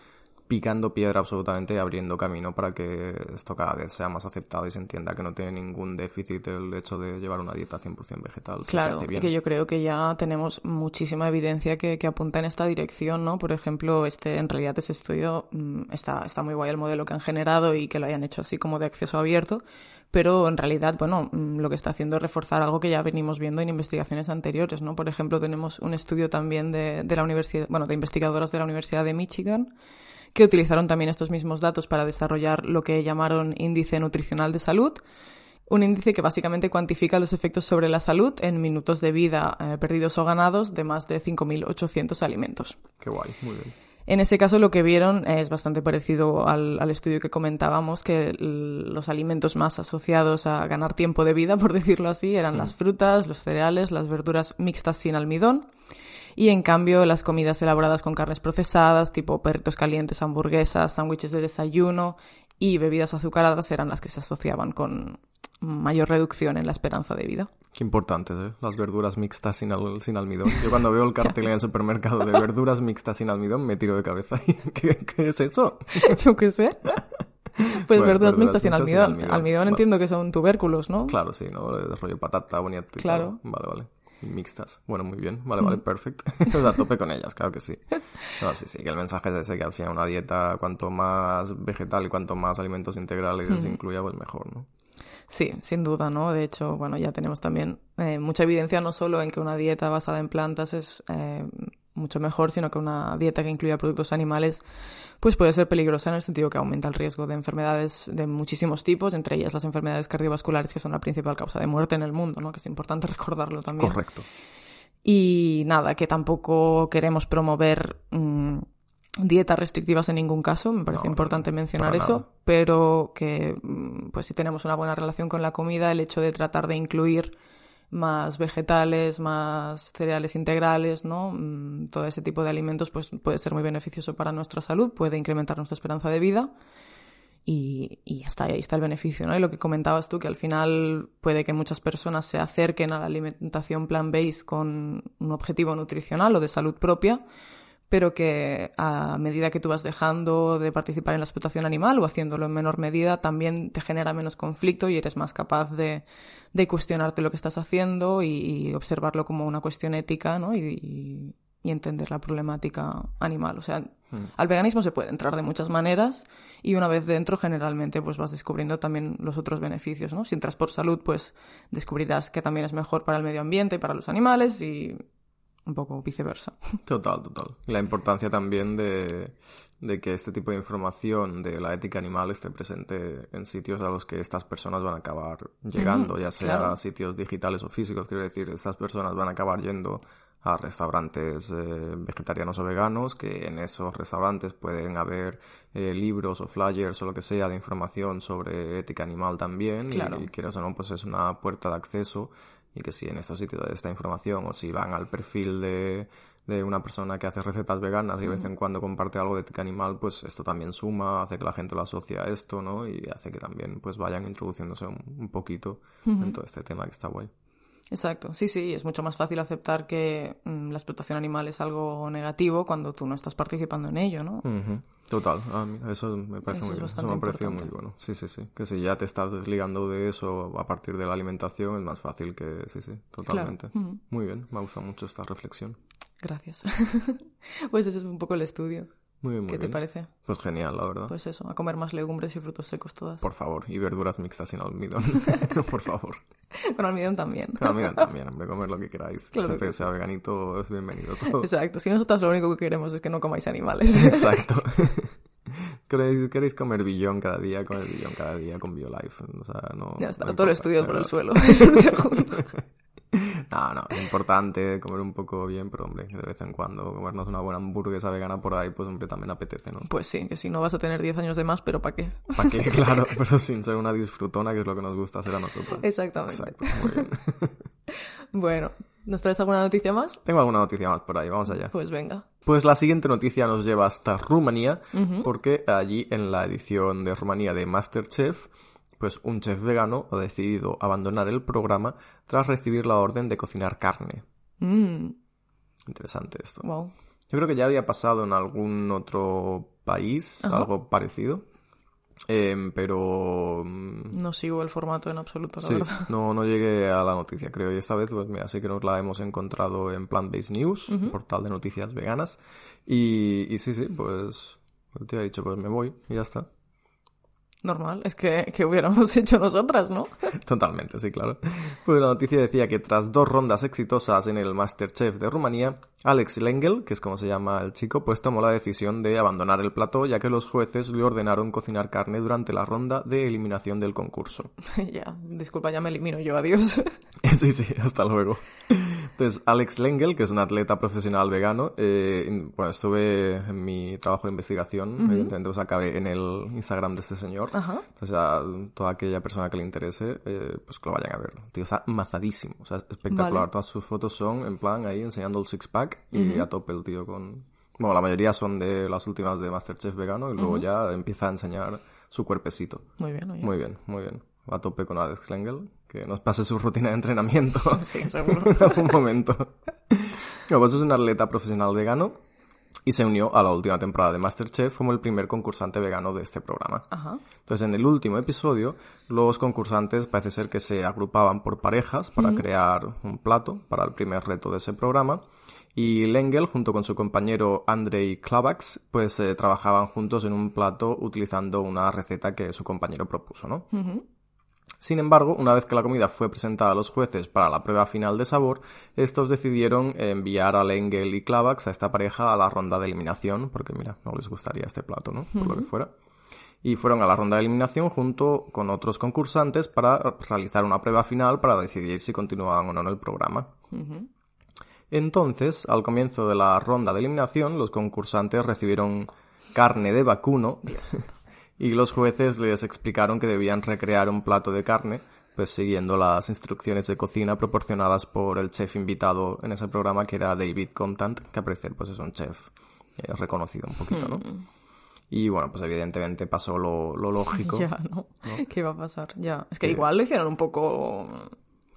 picando piedra absolutamente y abriendo camino para que esto cada vez sea más aceptado y se entienda que no tiene ningún déficit el hecho de llevar una dieta 100% vegetal. si se Claro, hace y bien. que yo creo que ya tenemos muchísima evidencia que, que apunta en esta dirección, ¿no? Por ejemplo, este, en realidad ese estudio mm, está, está muy guay el modelo que han generado y que lo hayan hecho así como de acceso abierto, pero en realidad, bueno, mm, lo que está haciendo es reforzar algo que ya venimos viendo en investigaciones anteriores, ¿no? Por ejemplo, tenemos un estudio también de, de la universidad, bueno, de investigadoras de la Universidad de Michigan, que utilizaron también estos mismos datos para desarrollar lo que llamaron índice nutricional de salud, un índice que básicamente cuantifica los efectos sobre la salud en minutos de vida eh, perdidos o ganados de más de 5.800 alimentos. Qué guay, muy bien. En ese caso lo que vieron es bastante parecido al, al estudio que comentábamos, que los alimentos más asociados a ganar tiempo de vida, por decirlo así, eran las frutas, los cereales, las verduras mixtas sin almidón. Y en cambio, las comidas elaboradas con carnes procesadas, tipo perritos calientes, hamburguesas, sándwiches de desayuno y bebidas azucaradas eran las que se asociaban con mayor reducción en la esperanza de vida. Qué importantes, ¿eh? Las verduras mixtas sin, al- sin almidón. Yo cuando veo el cartel en el supermercado de verduras mixtas sin almidón me tiro de cabeza. ¿Qué, qué es eso? Yo qué sé. Pues Bueno, verduras verduras mixtas sin almidón. almidón. Vale. entiendo que son tubérculos, ¿no? Claro, sí, ¿no? El rollo patata, bonito Claro. todo. Vale, vale. Mixtas. Bueno, muy bien. Vale, vale, perfecto. Pues a tope con ellas, claro que sí. No, sí, sí, que el mensaje es ese, que al final una dieta cuanto más vegetal y cuanto más alimentos integrales incluya, pues mejor, ¿no? Sí, sin duda, ¿no? De hecho, bueno, ya tenemos también eh, mucha evidencia no solo en que una dieta basada en plantas es eh, mucho mejor, sino que una dieta que incluya productos animales pues puede ser peligrosa en el sentido que aumenta el riesgo de enfermedades de muchísimos tipos, entre ellas las enfermedades cardiovasculares que son la principal causa de muerte en el mundo, ¿no? Que es importante recordarlo también. Correcto. Y nada, que tampoco queremos promover mm, dietas restrictivas en ningún caso, me parece No, importante mencionar eso, nada. pero que mm, pues si tenemos una buena relación con la comida, el hecho de tratar de incluir más vegetales, más cereales integrales, ¿no? Mm, Todo ese tipo de alimentos pues puede ser muy beneficioso para nuestra salud, puede incrementar nuestra esperanza de vida y, y ya está, ahí está el beneficio, ¿no? Y lo que comentabas tú, que al final puede que muchas personas se acerquen a la alimentación plant-based con un objetivo nutricional o de salud propia, pero que a medida que tú vas dejando de participar en la explotación animal o haciéndolo en menor medida, también te genera menos conflicto y eres más capaz de, de cuestionarte lo que estás haciendo y, y observarlo como una cuestión ética, ¿no? Y, y- y entender la problemática animal. O sea, al veganismo se puede entrar de muchas maneras y una vez dentro generalmente pues vas descubriendo también los otros beneficios, ¿no? Si entras por salud pues descubrirás que también es mejor para el medio ambiente y para los animales y un poco viceversa. Total, total. La importancia también de, de que este tipo de información de la ética animal esté presente en sitios a los que estas personas van a acabar llegando, ya sea claro. sitios digitales o físicos. Quiero decir, estas personas van a acabar yendo a restaurantes eh, vegetarianos o veganos, que en esos restaurantes pueden haber eh, libros o flyers o lo que sea de información sobre ética animal también. Claro. Y, y quieras o no, pues es una puerta de acceso y que si en estos sitios hay esta información o si van al perfil de, de una persona que hace recetas veganas y de vez en cuando comparte algo de ética animal, pues esto también suma, hace que la gente lo asocie a esto, ¿no? Y hace que también pues vayan introduciéndose un, un poquito en todo este tema que está guay. Exacto, sí, sí, es mucho más fácil aceptar que mm, la explotación animal es algo negativo cuando tú no estás participando en ello, ¿no? Total, a mí eso me parece Eso muy bien, eso me ha parecido muy bueno. Sí, sí, sí. Que si ya te estás desligando de eso a partir de la alimentación es más fácil que, sí, sí, totalmente. Ujú. Muy bien, me gusta mucho esta reflexión. Gracias. pues ese es un poco el estudio. Muy bien, muy ¿Qué te parece? Pues genial, la verdad. Pues eso, a comer más legumbres y frutos secos todas. Por favor, y verduras mixtas sin almidón. Por favor. Con almidón también. No, miren también, hombre, comer lo que queráis. Claro Siempre que sea veganito es bienvenido todo. Exacto, si nosotros lo único que queremos es que no comáis animales. Exacto. ¿Queréis, queréis comer billón cada día? Comer billón cada día con BioLife. O sea, no. ya está, no todo el importa, estudio de por el suelo. No, no, es importante comer un poco bien, pero hombre, de vez en cuando comernos una buena hamburguesa vegana por ahí, pues hombre, también apetece, ¿no? Pues sí, que si no vas a tener 10 años de más, pero ¿para qué? ¿Para qué? Claro, pero sin ser una disfrutona, que es lo que nos gusta hacer a nosotros. Exactamente. Exacto, muy bien. Bueno, ¿nos traes alguna noticia más? Tengo alguna noticia más por ahí, vamos allá. Pues venga. Pues la siguiente noticia nos lleva hasta Rumanía, porque allí en la edición de Rumanía de Masterchef, pues un chef vegano ha decidido abandonar el programa tras recibir la orden de cocinar carne. Mm, Interesante esto. wow. Yo creo que ya había pasado en algún otro país Ajá. algo parecido. Em, pero mm, No sigo el formato en absoluto, la sí, verdad. no, no llegué a la noticia, creo. Y esta vez, pues mira, sí que nos la hemos encontrado en Plant Based News, portal de noticias veganas. Y, y sí, sí, pues el tío ha dicho, pues me voy y ya está. Normal, es que, que hubiéramos hecho nosotras, ¿no? Totalmente, sí, claro. Pues la noticia decía que tras dos rondas exitosas en el Masterchef de Rumanía, Alex Lengel, que es como se llama el chico, pues tomó la decisión de abandonar el plató ya que los jueces le ordenaron cocinar carne durante la ronda de eliminación del concurso. ya, disculpa, ya me elimino yo, adiós. sí, sí, hasta luego. Entonces, Alex Lengel, que es un atleta profesional vegano, eh, bueno, estuve en mi trabajo de investigación, evidentemente, pues acabé en el Instagram de este señor. Ajá. Entonces, a toda aquella persona que le interese, eh, pues que lo vayan a ver. El tío está mazadísimo, o sea, es espectacular. Vale. Todas sus fotos son en plan ahí enseñando el six-pack y a tope el tío con... Bueno, la mayoría son de las últimas de Masterchef vegano y luego ya empieza a enseñar su cuerpecito. Muy bien, oye. Muy bien, muy bien. A tope con Alex Lengel, que nos pase su rutina de entrenamiento Sí, seguro. en algún momento. No, pues es un atleta profesional vegano y se unió a la última temporada de Masterchef como el primer concursante vegano de este programa. Ajá. Entonces, en el último episodio, los concursantes parece ser que se agrupaban por parejas para crear un plato para el primer reto de ese programa. Y Lengel, junto con su compañero Andrei Klavax, pues eh, trabajaban juntos en un plato utilizando una receta que su compañero propuso, ¿no? Sin embargo, una vez que la comida fue presentada a los jueces para la prueba final de sabor, estos decidieron enviar a Lengel y Klavax a esta pareja a la ronda de eliminación, porque mira, no les gustaría este plato, ¿no? Por lo que fuera. Y fueron a la ronda de eliminación junto con otros concursantes para realizar una prueba final para decidir si continuaban o no en el programa. Entonces, al comienzo de la ronda de eliminación, los concursantes recibieron carne de vacuno y los jueces les explicaron que debían recrear un plato de carne, pues siguiendo las instrucciones de cocina proporcionadas por el chef invitado en ese programa, que era David Contant, que a parecer pues es un chef eh, reconocido un poquito, ¿no? Y bueno, pues evidentemente pasó lo, lo lógico. Ya, ¿no? ¿Qué iba a pasar? Ya. Es que igual lo hicieron un poco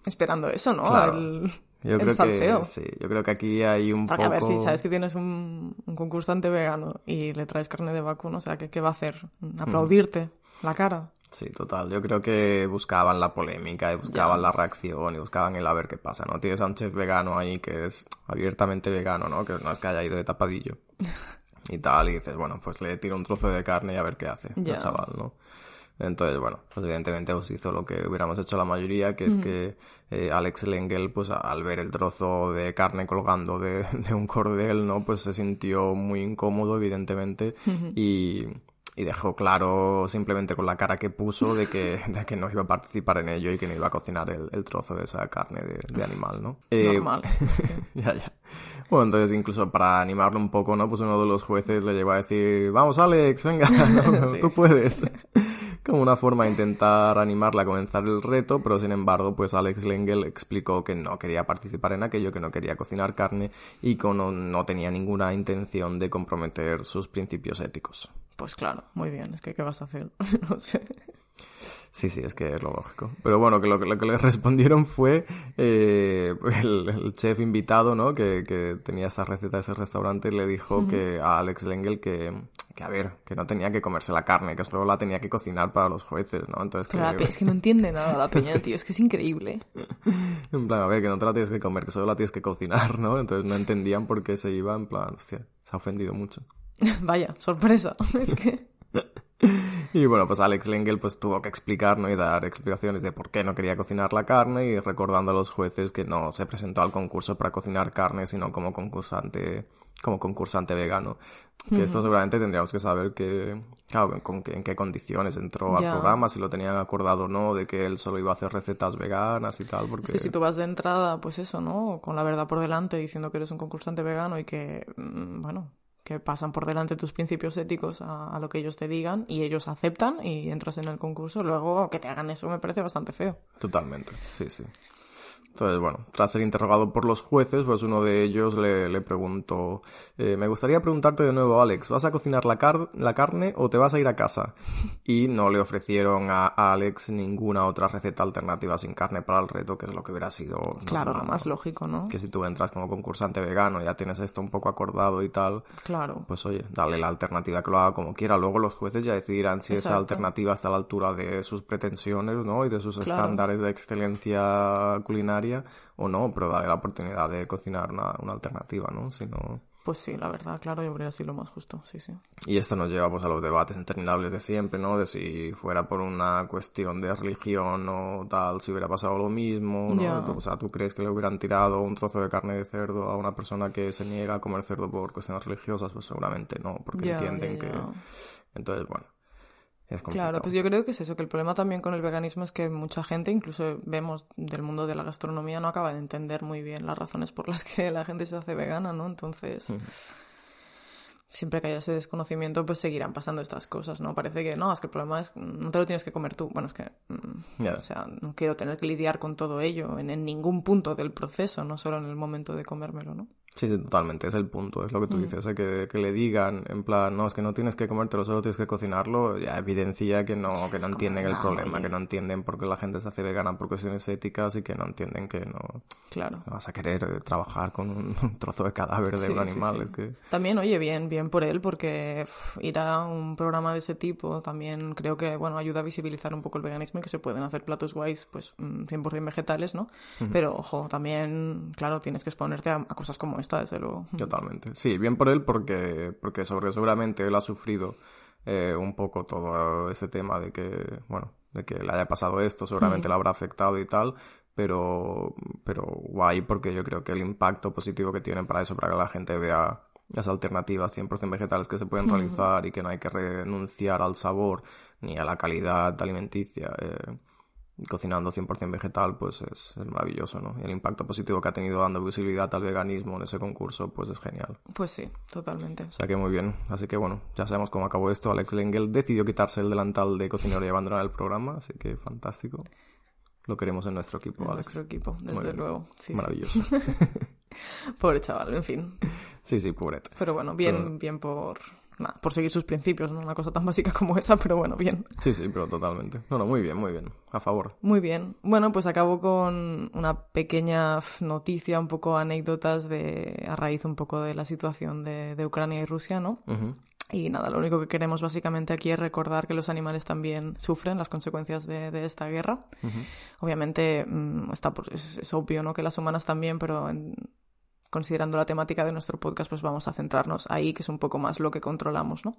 esperando eso, ¿no? Claro. El, Yo el creo salseo. que sí, yo creo que aquí hay un Porque poco... a ver, si sabes que tienes un, un concursante vegano y le traes carne de vacuno, o sea, ¿qué, qué va a hacer? ¿Aplaudirte? ¿La cara? Sí, total. Yo creo que buscaban la polémica y buscaban la reacción y buscaban el a ver qué pasa, ¿no? Tienes a un chef vegano ahí que es abiertamente vegano, ¿no? Que no es que haya ido de tapadillo. y tal, y dices, bueno, pues le tiro un trozo de carne y a ver qué hace Ya. el chaval, ¿no? Entonces, bueno, pues evidentemente pues hizo lo que hubiéramos hecho la mayoría, que es que eh, Alex Lengel, pues al ver el trozo de carne colgando de, de un cordel, ¿no? Pues se sintió muy incómodo, evidentemente, y, y dejó claro simplemente con la cara que puso de que, de que no iba a participar en ello y que no iba a cocinar el, el trozo de esa carne de, de animal, ¿no? Eh, Normal. ya, ya. Bueno, entonces incluso para animarlo un poco, ¿no? Pues uno de los jueces le llegó a decir, vamos Alex, venga, no, Sí. tú puedes. como una forma de intentar animarla a comenzar el reto, pero sin embargo, pues Alex Lengel explicó que no quería participar en aquello, que no quería cocinar carne y que no, no tenía ninguna intención de comprometer sus principios éticos. Pues claro, muy bien, es que ¿qué vas a hacer? no sé. Sí, sí, es que es lo lógico. Pero bueno, que lo, que, lo que le respondieron fue eh, el, el, chef invitado, ¿no? Que, que, tenía esa receta de ese restaurante, le dijo uh -huh. que a Alex Lengel que, que, a ver, que no tenía que comerse la carne, que solo la tenía que cocinar para los jueces, ¿no? Entonces Pero que... es que no entiende nada la peña, tío, es que es increíble. en plan, a ver, que no te la tienes que comer, que solo la tienes que cocinar, ¿no? Entonces no entendían por qué se iba, en plan, hostia, se ha ofendido mucho. Vaya, sorpresa, es que... Y bueno, pues Alex Lengel pues tuvo que explicar, ¿no? Y dar explicaciones de por qué no quería cocinar la carne y recordando a los jueces que no se presentó al concurso para cocinar carne, sino como concursante, como concursante vegano. Que uh -huh. esto seguramente tendríamos que saber que, claro, con, en qué condiciones entró al programa, si lo tenían acordado o no, de que él solo iba a hacer recetas veganas y tal, porque... Sí, si tú vas de entrada, pues eso, ¿no? Con la verdad por delante, diciendo que eres un concursante vegano y que, mm, bueno, que pasan por delante tus principios éticos a, lo que ellos te digan y ellos aceptan y entras en el concurso, luego que te hagan eso me parece bastante feo. Totalmente, sí, sí. Entonces, bueno, tras ser interrogado por los jueces, pues uno de ellos le, le preguntó, eh, me gustaría preguntarte de nuevo, Alex, ¿vas a cocinar la, car la carne o te vas a ir a casa? Y no le ofrecieron a, a, Alex ninguna otra receta alternativa sin carne para el reto, que es lo que hubiera sido... Claro, lo más lógico, ¿no? Que si tú entras como concursante vegano, ya tienes esto un poco acordado y tal. Claro. Pues oye, dale la alternativa que lo haga como quiera. Luego los jueces ya decidirán si Exacto. esa alternativa está a la altura de sus pretensiones, ¿no? Y de sus claro. estándares de excelencia culinaria o no, pero dale la oportunidad de cocinar una, una alternativa, ¿no? Si no... Pues sí, la verdad, claro, yo habría sido lo más justo, sí, sí. Y esto nos lleva pues a los debates interminables de siempre, ¿no? De si fuera por una cuestión de religión o tal, si hubiera pasado lo mismo, ¿no? Yeah. O sea, ¿tú crees que le hubieran tirado un trozo de carne de cerdo a una persona que se niega a comer cerdo por cuestiones religiosas? Pues seguramente no, porque yeah, entienden yeah, que... Entonces, bueno. Es claro, pues yo creo que es eso, que el problema también con el veganismo es que mucha gente, incluso vemos del mundo de la gastronomía, no acaba de entender muy bien las razones por las que la gente se hace vegana, ¿no? Entonces, uh -huh. siempre que haya ese desconocimiento, pues seguirán pasando estas cosas, ¿no? Parece que no, es que el problema es no te lo tienes que comer tú. Bueno, es que, yeah. o sea, no quiero tener que lidiar con todo ello en, en ningún punto del proceso, no solo en el momento de comérmelo, ¿no? Sí, sí, totalmente, es el punto, es lo que tú mm. dices, ¿eh? que, que, le digan, en plan, no, es que no tienes que comértelo, solo tienes que cocinarlo, ya evidencia que no, que no entienden el problema, que no entienden por qué la gente se hace vegana por cuestiones éticas y que no entienden que no claro. vas a querer trabajar con un trozo de cadáver de sí, un animal. Sí, sí. Es que... También, oye, bien, bien por él, porque ir a un programa de ese tipo también creo que, bueno, ayuda a visibilizar un poco el veganismo y que se pueden hacer platos guays, pues, 100% mm, vegetales, ¿no? Pero, ojo, también, claro, tienes que exponerte a, a cosas como esta, desde luego. Totalmente. Sí, bien por él porque, porque sobre, seguramente él ha sufrido eh, un poco todo ese tema de que, bueno, de que le haya pasado esto, seguramente mm. le habrá afectado y tal, pero, pero guay porque yo creo que el impacto positivo que tienen para eso, para que la gente vea las alternativas 100% vegetales que se pueden realizar y que no hay que renunciar al sabor ni a la calidad alimenticia. Eh, cocinando 100% vegetal, pues es, es, maravilloso, ¿no? Y el impacto positivo que ha tenido dando visibilidad al veganismo en ese concurso, pues es genial. Pues sí, totalmente. O sea que muy bien. Así que bueno, ya sabemos cómo acabó esto. Alex Lengel decidió quitarse el delantal de cocinero y abandonar el programa, así que fantástico. Lo queremos en nuestro equipo, en Alex. nuestro equipo, desde luego. Sí, Maravilloso. Sí. pobre chaval, en fin. Sí, sí, pobrete. Pero bueno, bien, pero... bien por nada, por seguir sus principios, ¿no? Una cosa tan básica como esa, pero bueno, bien. Sí, sí, pero totalmente. No, no, muy bien, muy bien. A favor. Muy bien. Bueno, pues acabo con una pequeña noticia, un poco anécdotas de, a raíz un poco de la situación de, de Ucrania y Rusia, ¿no? Uh -huh. Y nada, lo único que queremos básicamente aquí es recordar que los animales también sufren las consecuencias de, de esta guerra. Uh -huh. Obviamente mm, está es, obvio, ¿no? Que las humanas también, pero en, considerando la temática de nuestro podcast, pues vamos a centrarnos ahí, que es un poco más lo que controlamos, ¿no?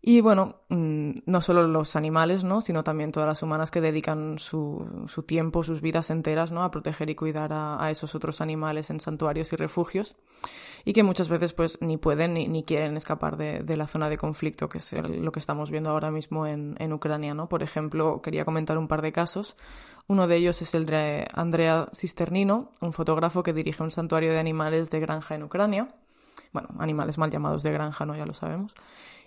Y bueno, mm, no solo los animales, ¿no? Sino también todas las humanas que dedican su, su tiempo, sus vidas enteras, ¿no? A proteger y cuidar a, a, esos otros animales en santuarios y refugios. Y que muchas veces, pues, ni pueden ni, ni quieren escapar de, de, la zona de conflicto, que es el, lo que estamos viendo ahora mismo en, en Ucrania, ¿no? Por ejemplo, quería comentar un par de casos. Uno de ellos es el de Andrea Cisternino, un fotógrafo que dirige un santuario de animales de granja en Ucrania bueno, animales mal llamados de granja, ¿no? Ya lo sabemos.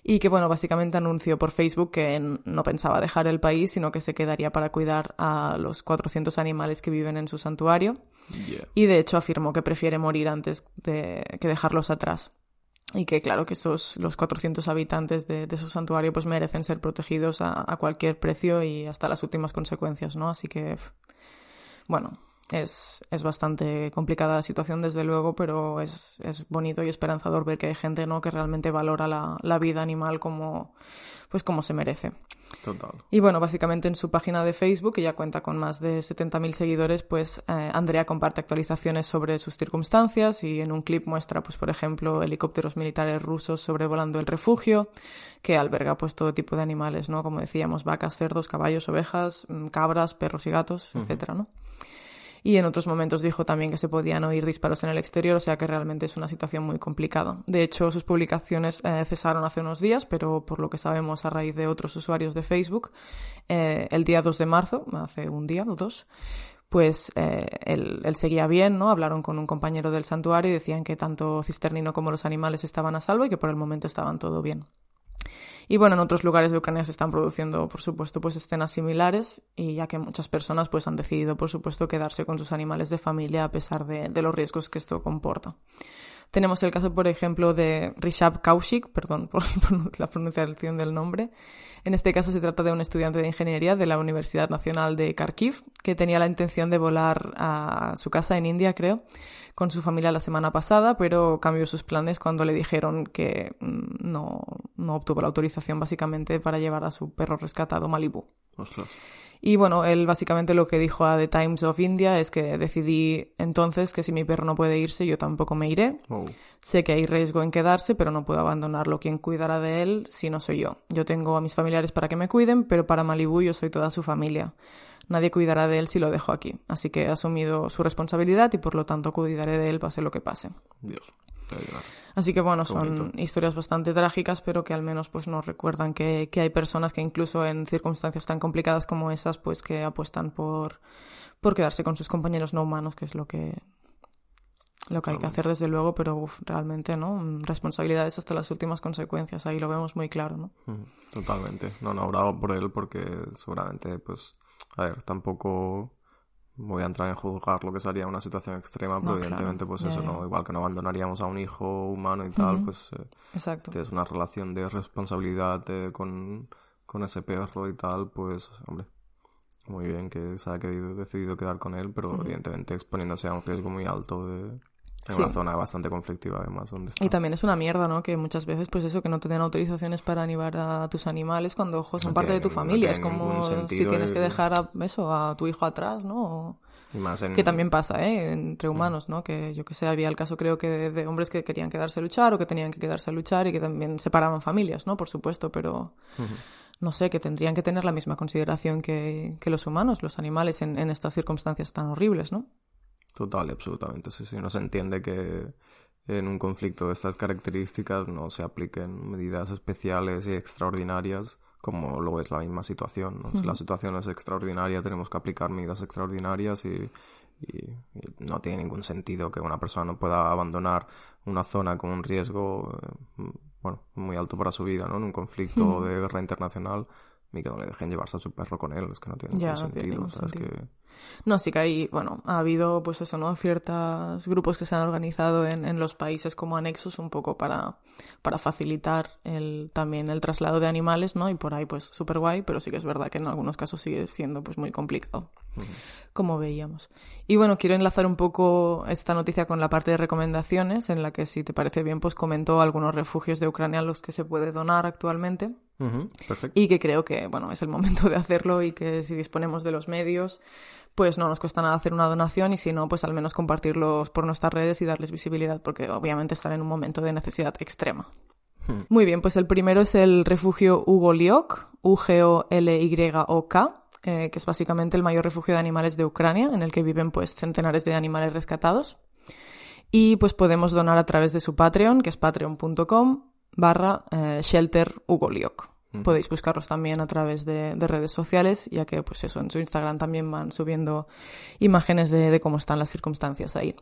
Y que, bueno, básicamente anunció por Facebook que no pensaba dejar el país, sino que se quedaría para cuidar a los 400 animales que viven en su santuario. Y de hecho afirmó que prefiere morir antes de que dejarlos atrás. Y que claro que esos, los 400 habitantes de, su santuario pues merecen ser protegidos a, a, cualquier precio y hasta las últimas consecuencias, ¿no? Así que, bueno, es, es bastante complicada la situación, desde luego, pero es, es bonito y esperanzador ver que hay gente ¿no? que realmente valora la, la vida animal como, pues como se merece. Total. Y bueno, básicamente en su página de Facebook, que ya cuenta con más de 70.000 seguidores, pues eh, Andrea comparte actualizaciones sobre sus circunstancias y en un clip muestra, pues por ejemplo, helicópteros militares rusos sobrevolando el refugio, que alberga pues todo tipo de animales, ¿no? Como decíamos, vacas, cerdos, caballos, ovejas, mm, cabras, perros y gatos, etcétera, ¿no? Y en otros momentos dijo también que se podían oír disparos en el exterior, o sea que realmente es una situación muy complicada. De hecho, sus publicaciones eh, cesaron hace unos días, pero por lo que sabemos a raíz de otros usuarios de Facebook, eh, el día 2 de marzo, hace un día o dos, pues eh, él, él, seguía bien, ¿no? Hablaron con un compañero del santuario y decían que tanto Cisternino como los animales estaban a salvo y que por el momento estaban todo bien. Y bueno, en otros lugares de Ucrania se están produciendo, por supuesto, pues escenas similares y ya que muchas personas pues han decidido, por supuesto, quedarse con sus animales de familia a pesar de, de los riesgos que esto comporta. Tenemos el caso, por ejemplo, de Rishab Kaushik, perdón por la pronunciación del nombre. En este caso se trata de un estudiante de ingeniería de la Universidad Nacional de Kharkiv que tenía la intención de volar a su casa en India, creo, con su familia la semana pasada, pero cambió sus planes cuando le dijeron que mm, no, no obtuvo la autorización básicamente para llevar a su perro rescatado Malibu. Y bueno, él básicamente lo que dijo a The Times of India es que decidí entonces que si mi perro no puede irse, yo tampoco me iré. Oh. Sé que hay riesgo en quedarse, pero no puedo abandonarlo. Quien cuidará de él si no soy yo? Yo tengo a mis familiares para que me cuiden, pero para Malibu yo soy toda su familia nadie cuidará de él si lo dejo aquí. Así que he asumido su responsabilidad y por lo tanto cuidaré de él pase lo que pase. Dios. Así que bueno, son historias bastante trágicas, pero que al menos pues nos recuerdan que, que, hay personas que incluso en circunstancias tan complicadas como esas, pues que apuestan por, por quedarse con sus compañeros no humanos, que es lo que lo que hay que hacer desde luego, pero realmente, ¿no? Responsabilidades hasta las últimas consecuencias, ahí lo vemos muy claro, ¿no? Totalmente. No, no, bravo por él porque seguramente, pues, a ver, tampoco voy a entrar en juzgar lo que sería una situación extrema, pero evidentemente, pues eso, ¿no? Igual que no abandonaríamos a un hijo humano y tal, pues eh, Exacto. tienes una relación de responsabilidad eh, con, con ese perro y tal, pues, hombre, muy bien que se haya decidido quedar con él, pero evidentemente exponiéndose a un riesgo muy alto de, en una zona bastante conflictiva, además, donde está. Y también es una mierda, ¿no? Que muchas veces, pues eso, que no te den autorizaciones para animar a tus animales cuando, ojo, son parte de tu familia. es como si tienes que dejar a, eso, a tu hijo atrás, ¿no? Y más en... Que también pasa, ¿eh? Entre humanos, ¿no? Que yo que sé, había el caso creo que de, hombres que querían quedarse a luchar o que tenían que quedarse a luchar y que también separaban familias, ¿no? Por supuesto, pero... No sé, que tendrían que tener la misma consideración que, que los humanos, los animales, en, en estas circunstancias tan horribles, ¿no? Total absolutamente, sí, sí. No se entiende que en un conflicto de estas características no se apliquen medidas especiales y extraordinarias como lo es la misma situación. Si la situación es extraordinaria, tenemos que aplicar medidas extraordinarias y, y, no tiene ningún sentido que una persona no pueda abandonar una zona con un riesgo eh, bueno, muy alto para su vida, ¿no? En un conflicto de guerra internacional y que no le dejen llevarse a su perro con él, es que no tiene ningún sentido, Que... No, sí que hay, bueno, ha habido pues eso, ¿no? Ciertos grupos que se han organizado en, en los países como anexos un poco para, para facilitar el, también el traslado de animales, ¿no? Y por ahí pues súper guay, pero sí que es verdad que en algunos casos sigue siendo pues muy complicado, como veíamos. Y bueno, quiero enlazar un poco esta noticia con la parte de recomendaciones, en la que si te parece bien pues comentó algunos refugios de Ucrania a los que se puede donar actualmente. Y que creo que, bueno, es el momento de hacerlo y que si disponemos de los medios, pues no nos cuesta nada hacer una donación y si no, pues al menos compartirlos por nuestras redes y darles visibilidad porque obviamente están en un momento de necesidad extrema. Muy bien, pues el primero es el refugio Hugo Liok, U-G-O-L-Y-O-K, eh, que es básicamente el mayor refugio de animales de Ucrania, en el que viven pues centenares de animales rescatados. Y pues podemos donar a través de su Patreon, que es patreon.com barra eh, shelter Hugo Liok. Podéis buscarlos también a través de, redes sociales, ya que, pues eso, en su Instagram también van subiendo imágenes de, cómo están las circunstancias ahí.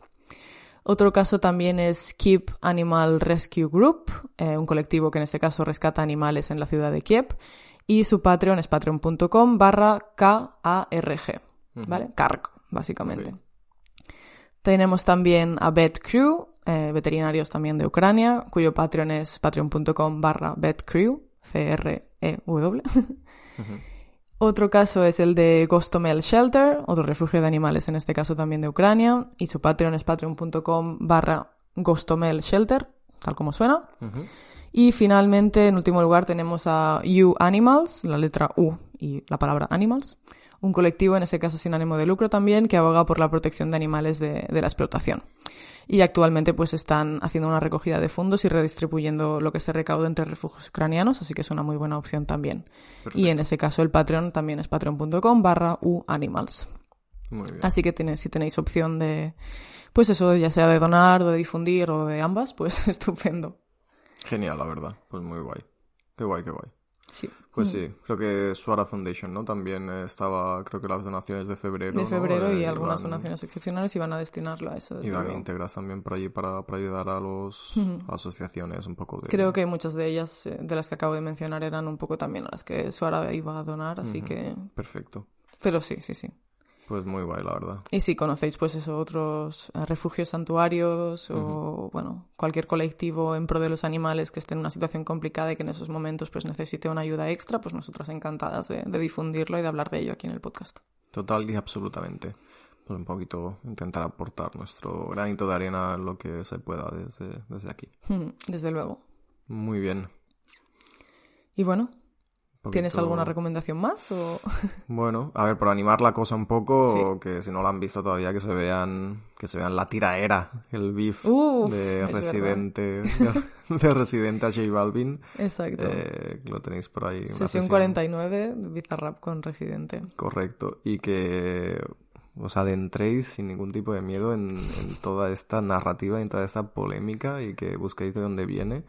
Otro caso también es Keep Animal Rescue Group, eh, un colectivo que en este caso rescata animales en la ciudad de Kiev. Y su Patreon es patreon.com barra KARG, ¿vale? CARG, básicamente. Tenemos también a Vet Crew, eh, veterinarios también de Ucrania, cuyo Patreon es patreon.com barra C-R-E-W. Otro caso es el de Gostomel Shelter, otro refugio de animales en este caso también de Ucrania, y su Patreon es patreon.com barra Gostomel Shelter, tal como suena. Y finalmente, en último lugar, tenemos a U Animals, la letra U y la palabra Animals, un colectivo, en ese caso sin ánimo de lucro también, que aboga por la protección de animales de, la explotación. Y actualmente pues están haciendo una recogida de fondos y redistribuyendo lo que se recauda entre refugios ucranianos, así que es una muy buena opción también. Y en ese caso el Patreon también es patreon.com barra uanimals. Así que si tenéis opción de, pues eso, ya sea de donar, de difundir o de ambas, pues estupendo. Genial, la verdad. Pues muy guay. Qué guay, qué guay. Sí. Pues mm. sí, creo que Suara Foundation, ¿no? También estaba, creo que las donaciones de febrero. De febrero y eh, algunas donaciones excepcionales iban a destinarlo a eso. Iban a integrar también por allí para, para ayudar a los asociaciones un poco de... Creo que muchas de ellas, eh, de las que acabo de mencionar, eran un poco también a las que Suara iba a donar, así que... Perfecto. Pero sí, sí, sí. Pues muy guay, la verdad. Y si conocéis, pues eso, otros eh, refugios santuarios o, bueno, cualquier colectivo en pro de los animales que esté en una situación complicada y que en esos momentos pues necesite una ayuda extra, pues nosotras encantadas de, difundirlo y de hablar de ello aquí en el podcast. Total y absolutamente. Pues un poquito intentar aportar nuestro granito de arena lo que se pueda desde, desde aquí. Desde luego. Muy bien. Y bueno, ¿Tienes alguna recomendación más? O... Bueno, a ver, por animar la cosa un poco, que si no la han visto todavía, que se vean, que se vean la tiraera, el beef de Residente, de, Residente a J Balvin. Exacto. Eh, lo tenéis por ahí. Sesión, 49, Bizarrap con Residente. Correcto. Y que os adentréis sin ningún tipo de miedo en, en toda esta narrativa, en toda esta polémica y que busquéis de dónde viene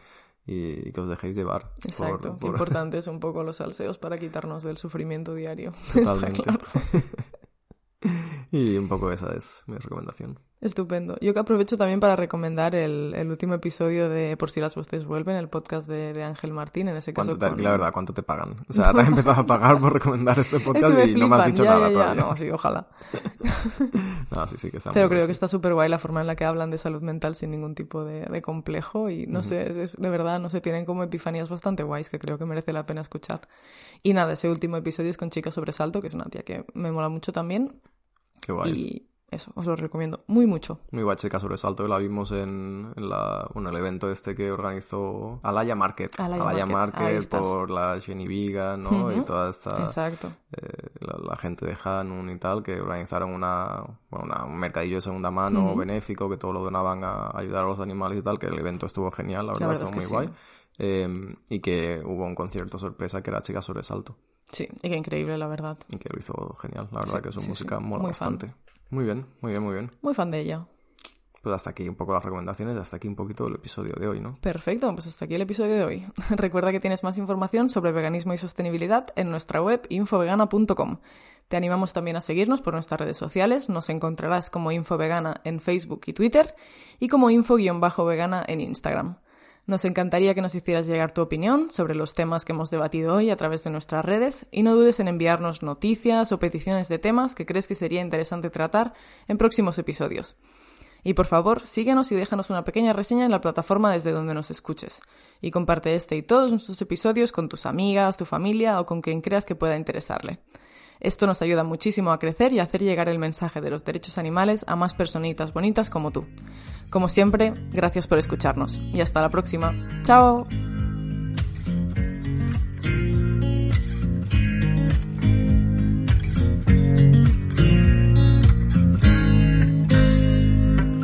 y que os dejéis llevar. Exacto, por, importante es un poco los salseos para quitarnos del sufrimiento diario. Totalmente. y un poco esa es mi recomendación. Estupendo. Yo que aprovecho también para recomendar el, el último episodio de Por si las voces vuelven, el podcast de, de Ángel Martín, en ese caso. Con... La verdad, ¿cuánto te pagan? O sea, te has empezado a pagar por recomendar este podcast y no me has dicho nada todavía. No, sí, ojalá. no, sí, sí que está Pero creo que está súper guay la forma en la que hablan de salud mental sin ningún tipo de, de complejo y no sé, es, de verdad, no sé, tienen como epifanías bastante guays que creo que merece la pena escuchar. Y nada, ese último episodio es con Chica Sobresalto, que es una tía que me mola mucho también. Qué guay. Y eso, os lo recomiendo muy mucho. Muy guay, chica sobresalto, la vimos en, la, bueno, el evento este que organizó Alaya Market. Alaya, Market, por la Jenny Viga, ¿no? Y toda esta... Exacto. Eh, la, gente de Hanun y tal, que organizaron una, bueno, un mercadillo de segunda mano benéfico, que todo lo donaban a ayudar a los animales y tal, que el evento estuvo genial, la verdad, estuvo muy guay. Em, y que hubo un concierto sorpresa que era Chica Sobresalto. Sí, y que increíble, la verdad. Y que lo hizo genial, la verdad que su música mola bastante. Muy bien, muy bien, muy bien. Muy fan de ella. Pues hasta aquí un poco las recomendaciones, hasta aquí un poquito el episodio de hoy, ¿no? Perfecto, pues hasta aquí el episodio de hoy. Recuerda que tienes más información sobre veganismo y sostenibilidad en nuestra web infovegana.com. Te animamos también a seguirnos por nuestras redes sociales, nos encontrarás como Infovegana en Facebook y Twitter y como info-vegana en Instagram. Nos encantaría que nos hicieras llegar tu opinión sobre los temas que hemos debatido hoy a través de nuestras redes y no dudes en enviarnos noticias o peticiones de temas que crees que sería interesante tratar en próximos episodios. Y por favor, síguenos y déjanos una pequeña reseña en la plataforma desde donde nos escuches. Y comparte este y todos nuestros episodios con tus amigas, tu familia o con quien creas que pueda interesarle. Esto nos ayuda muchísimo a crecer y a hacer llegar el mensaje de los derechos animales a más personitas bonitas como tú. Como siempre, gracias por escucharnos y hasta la próxima. ¡Chao!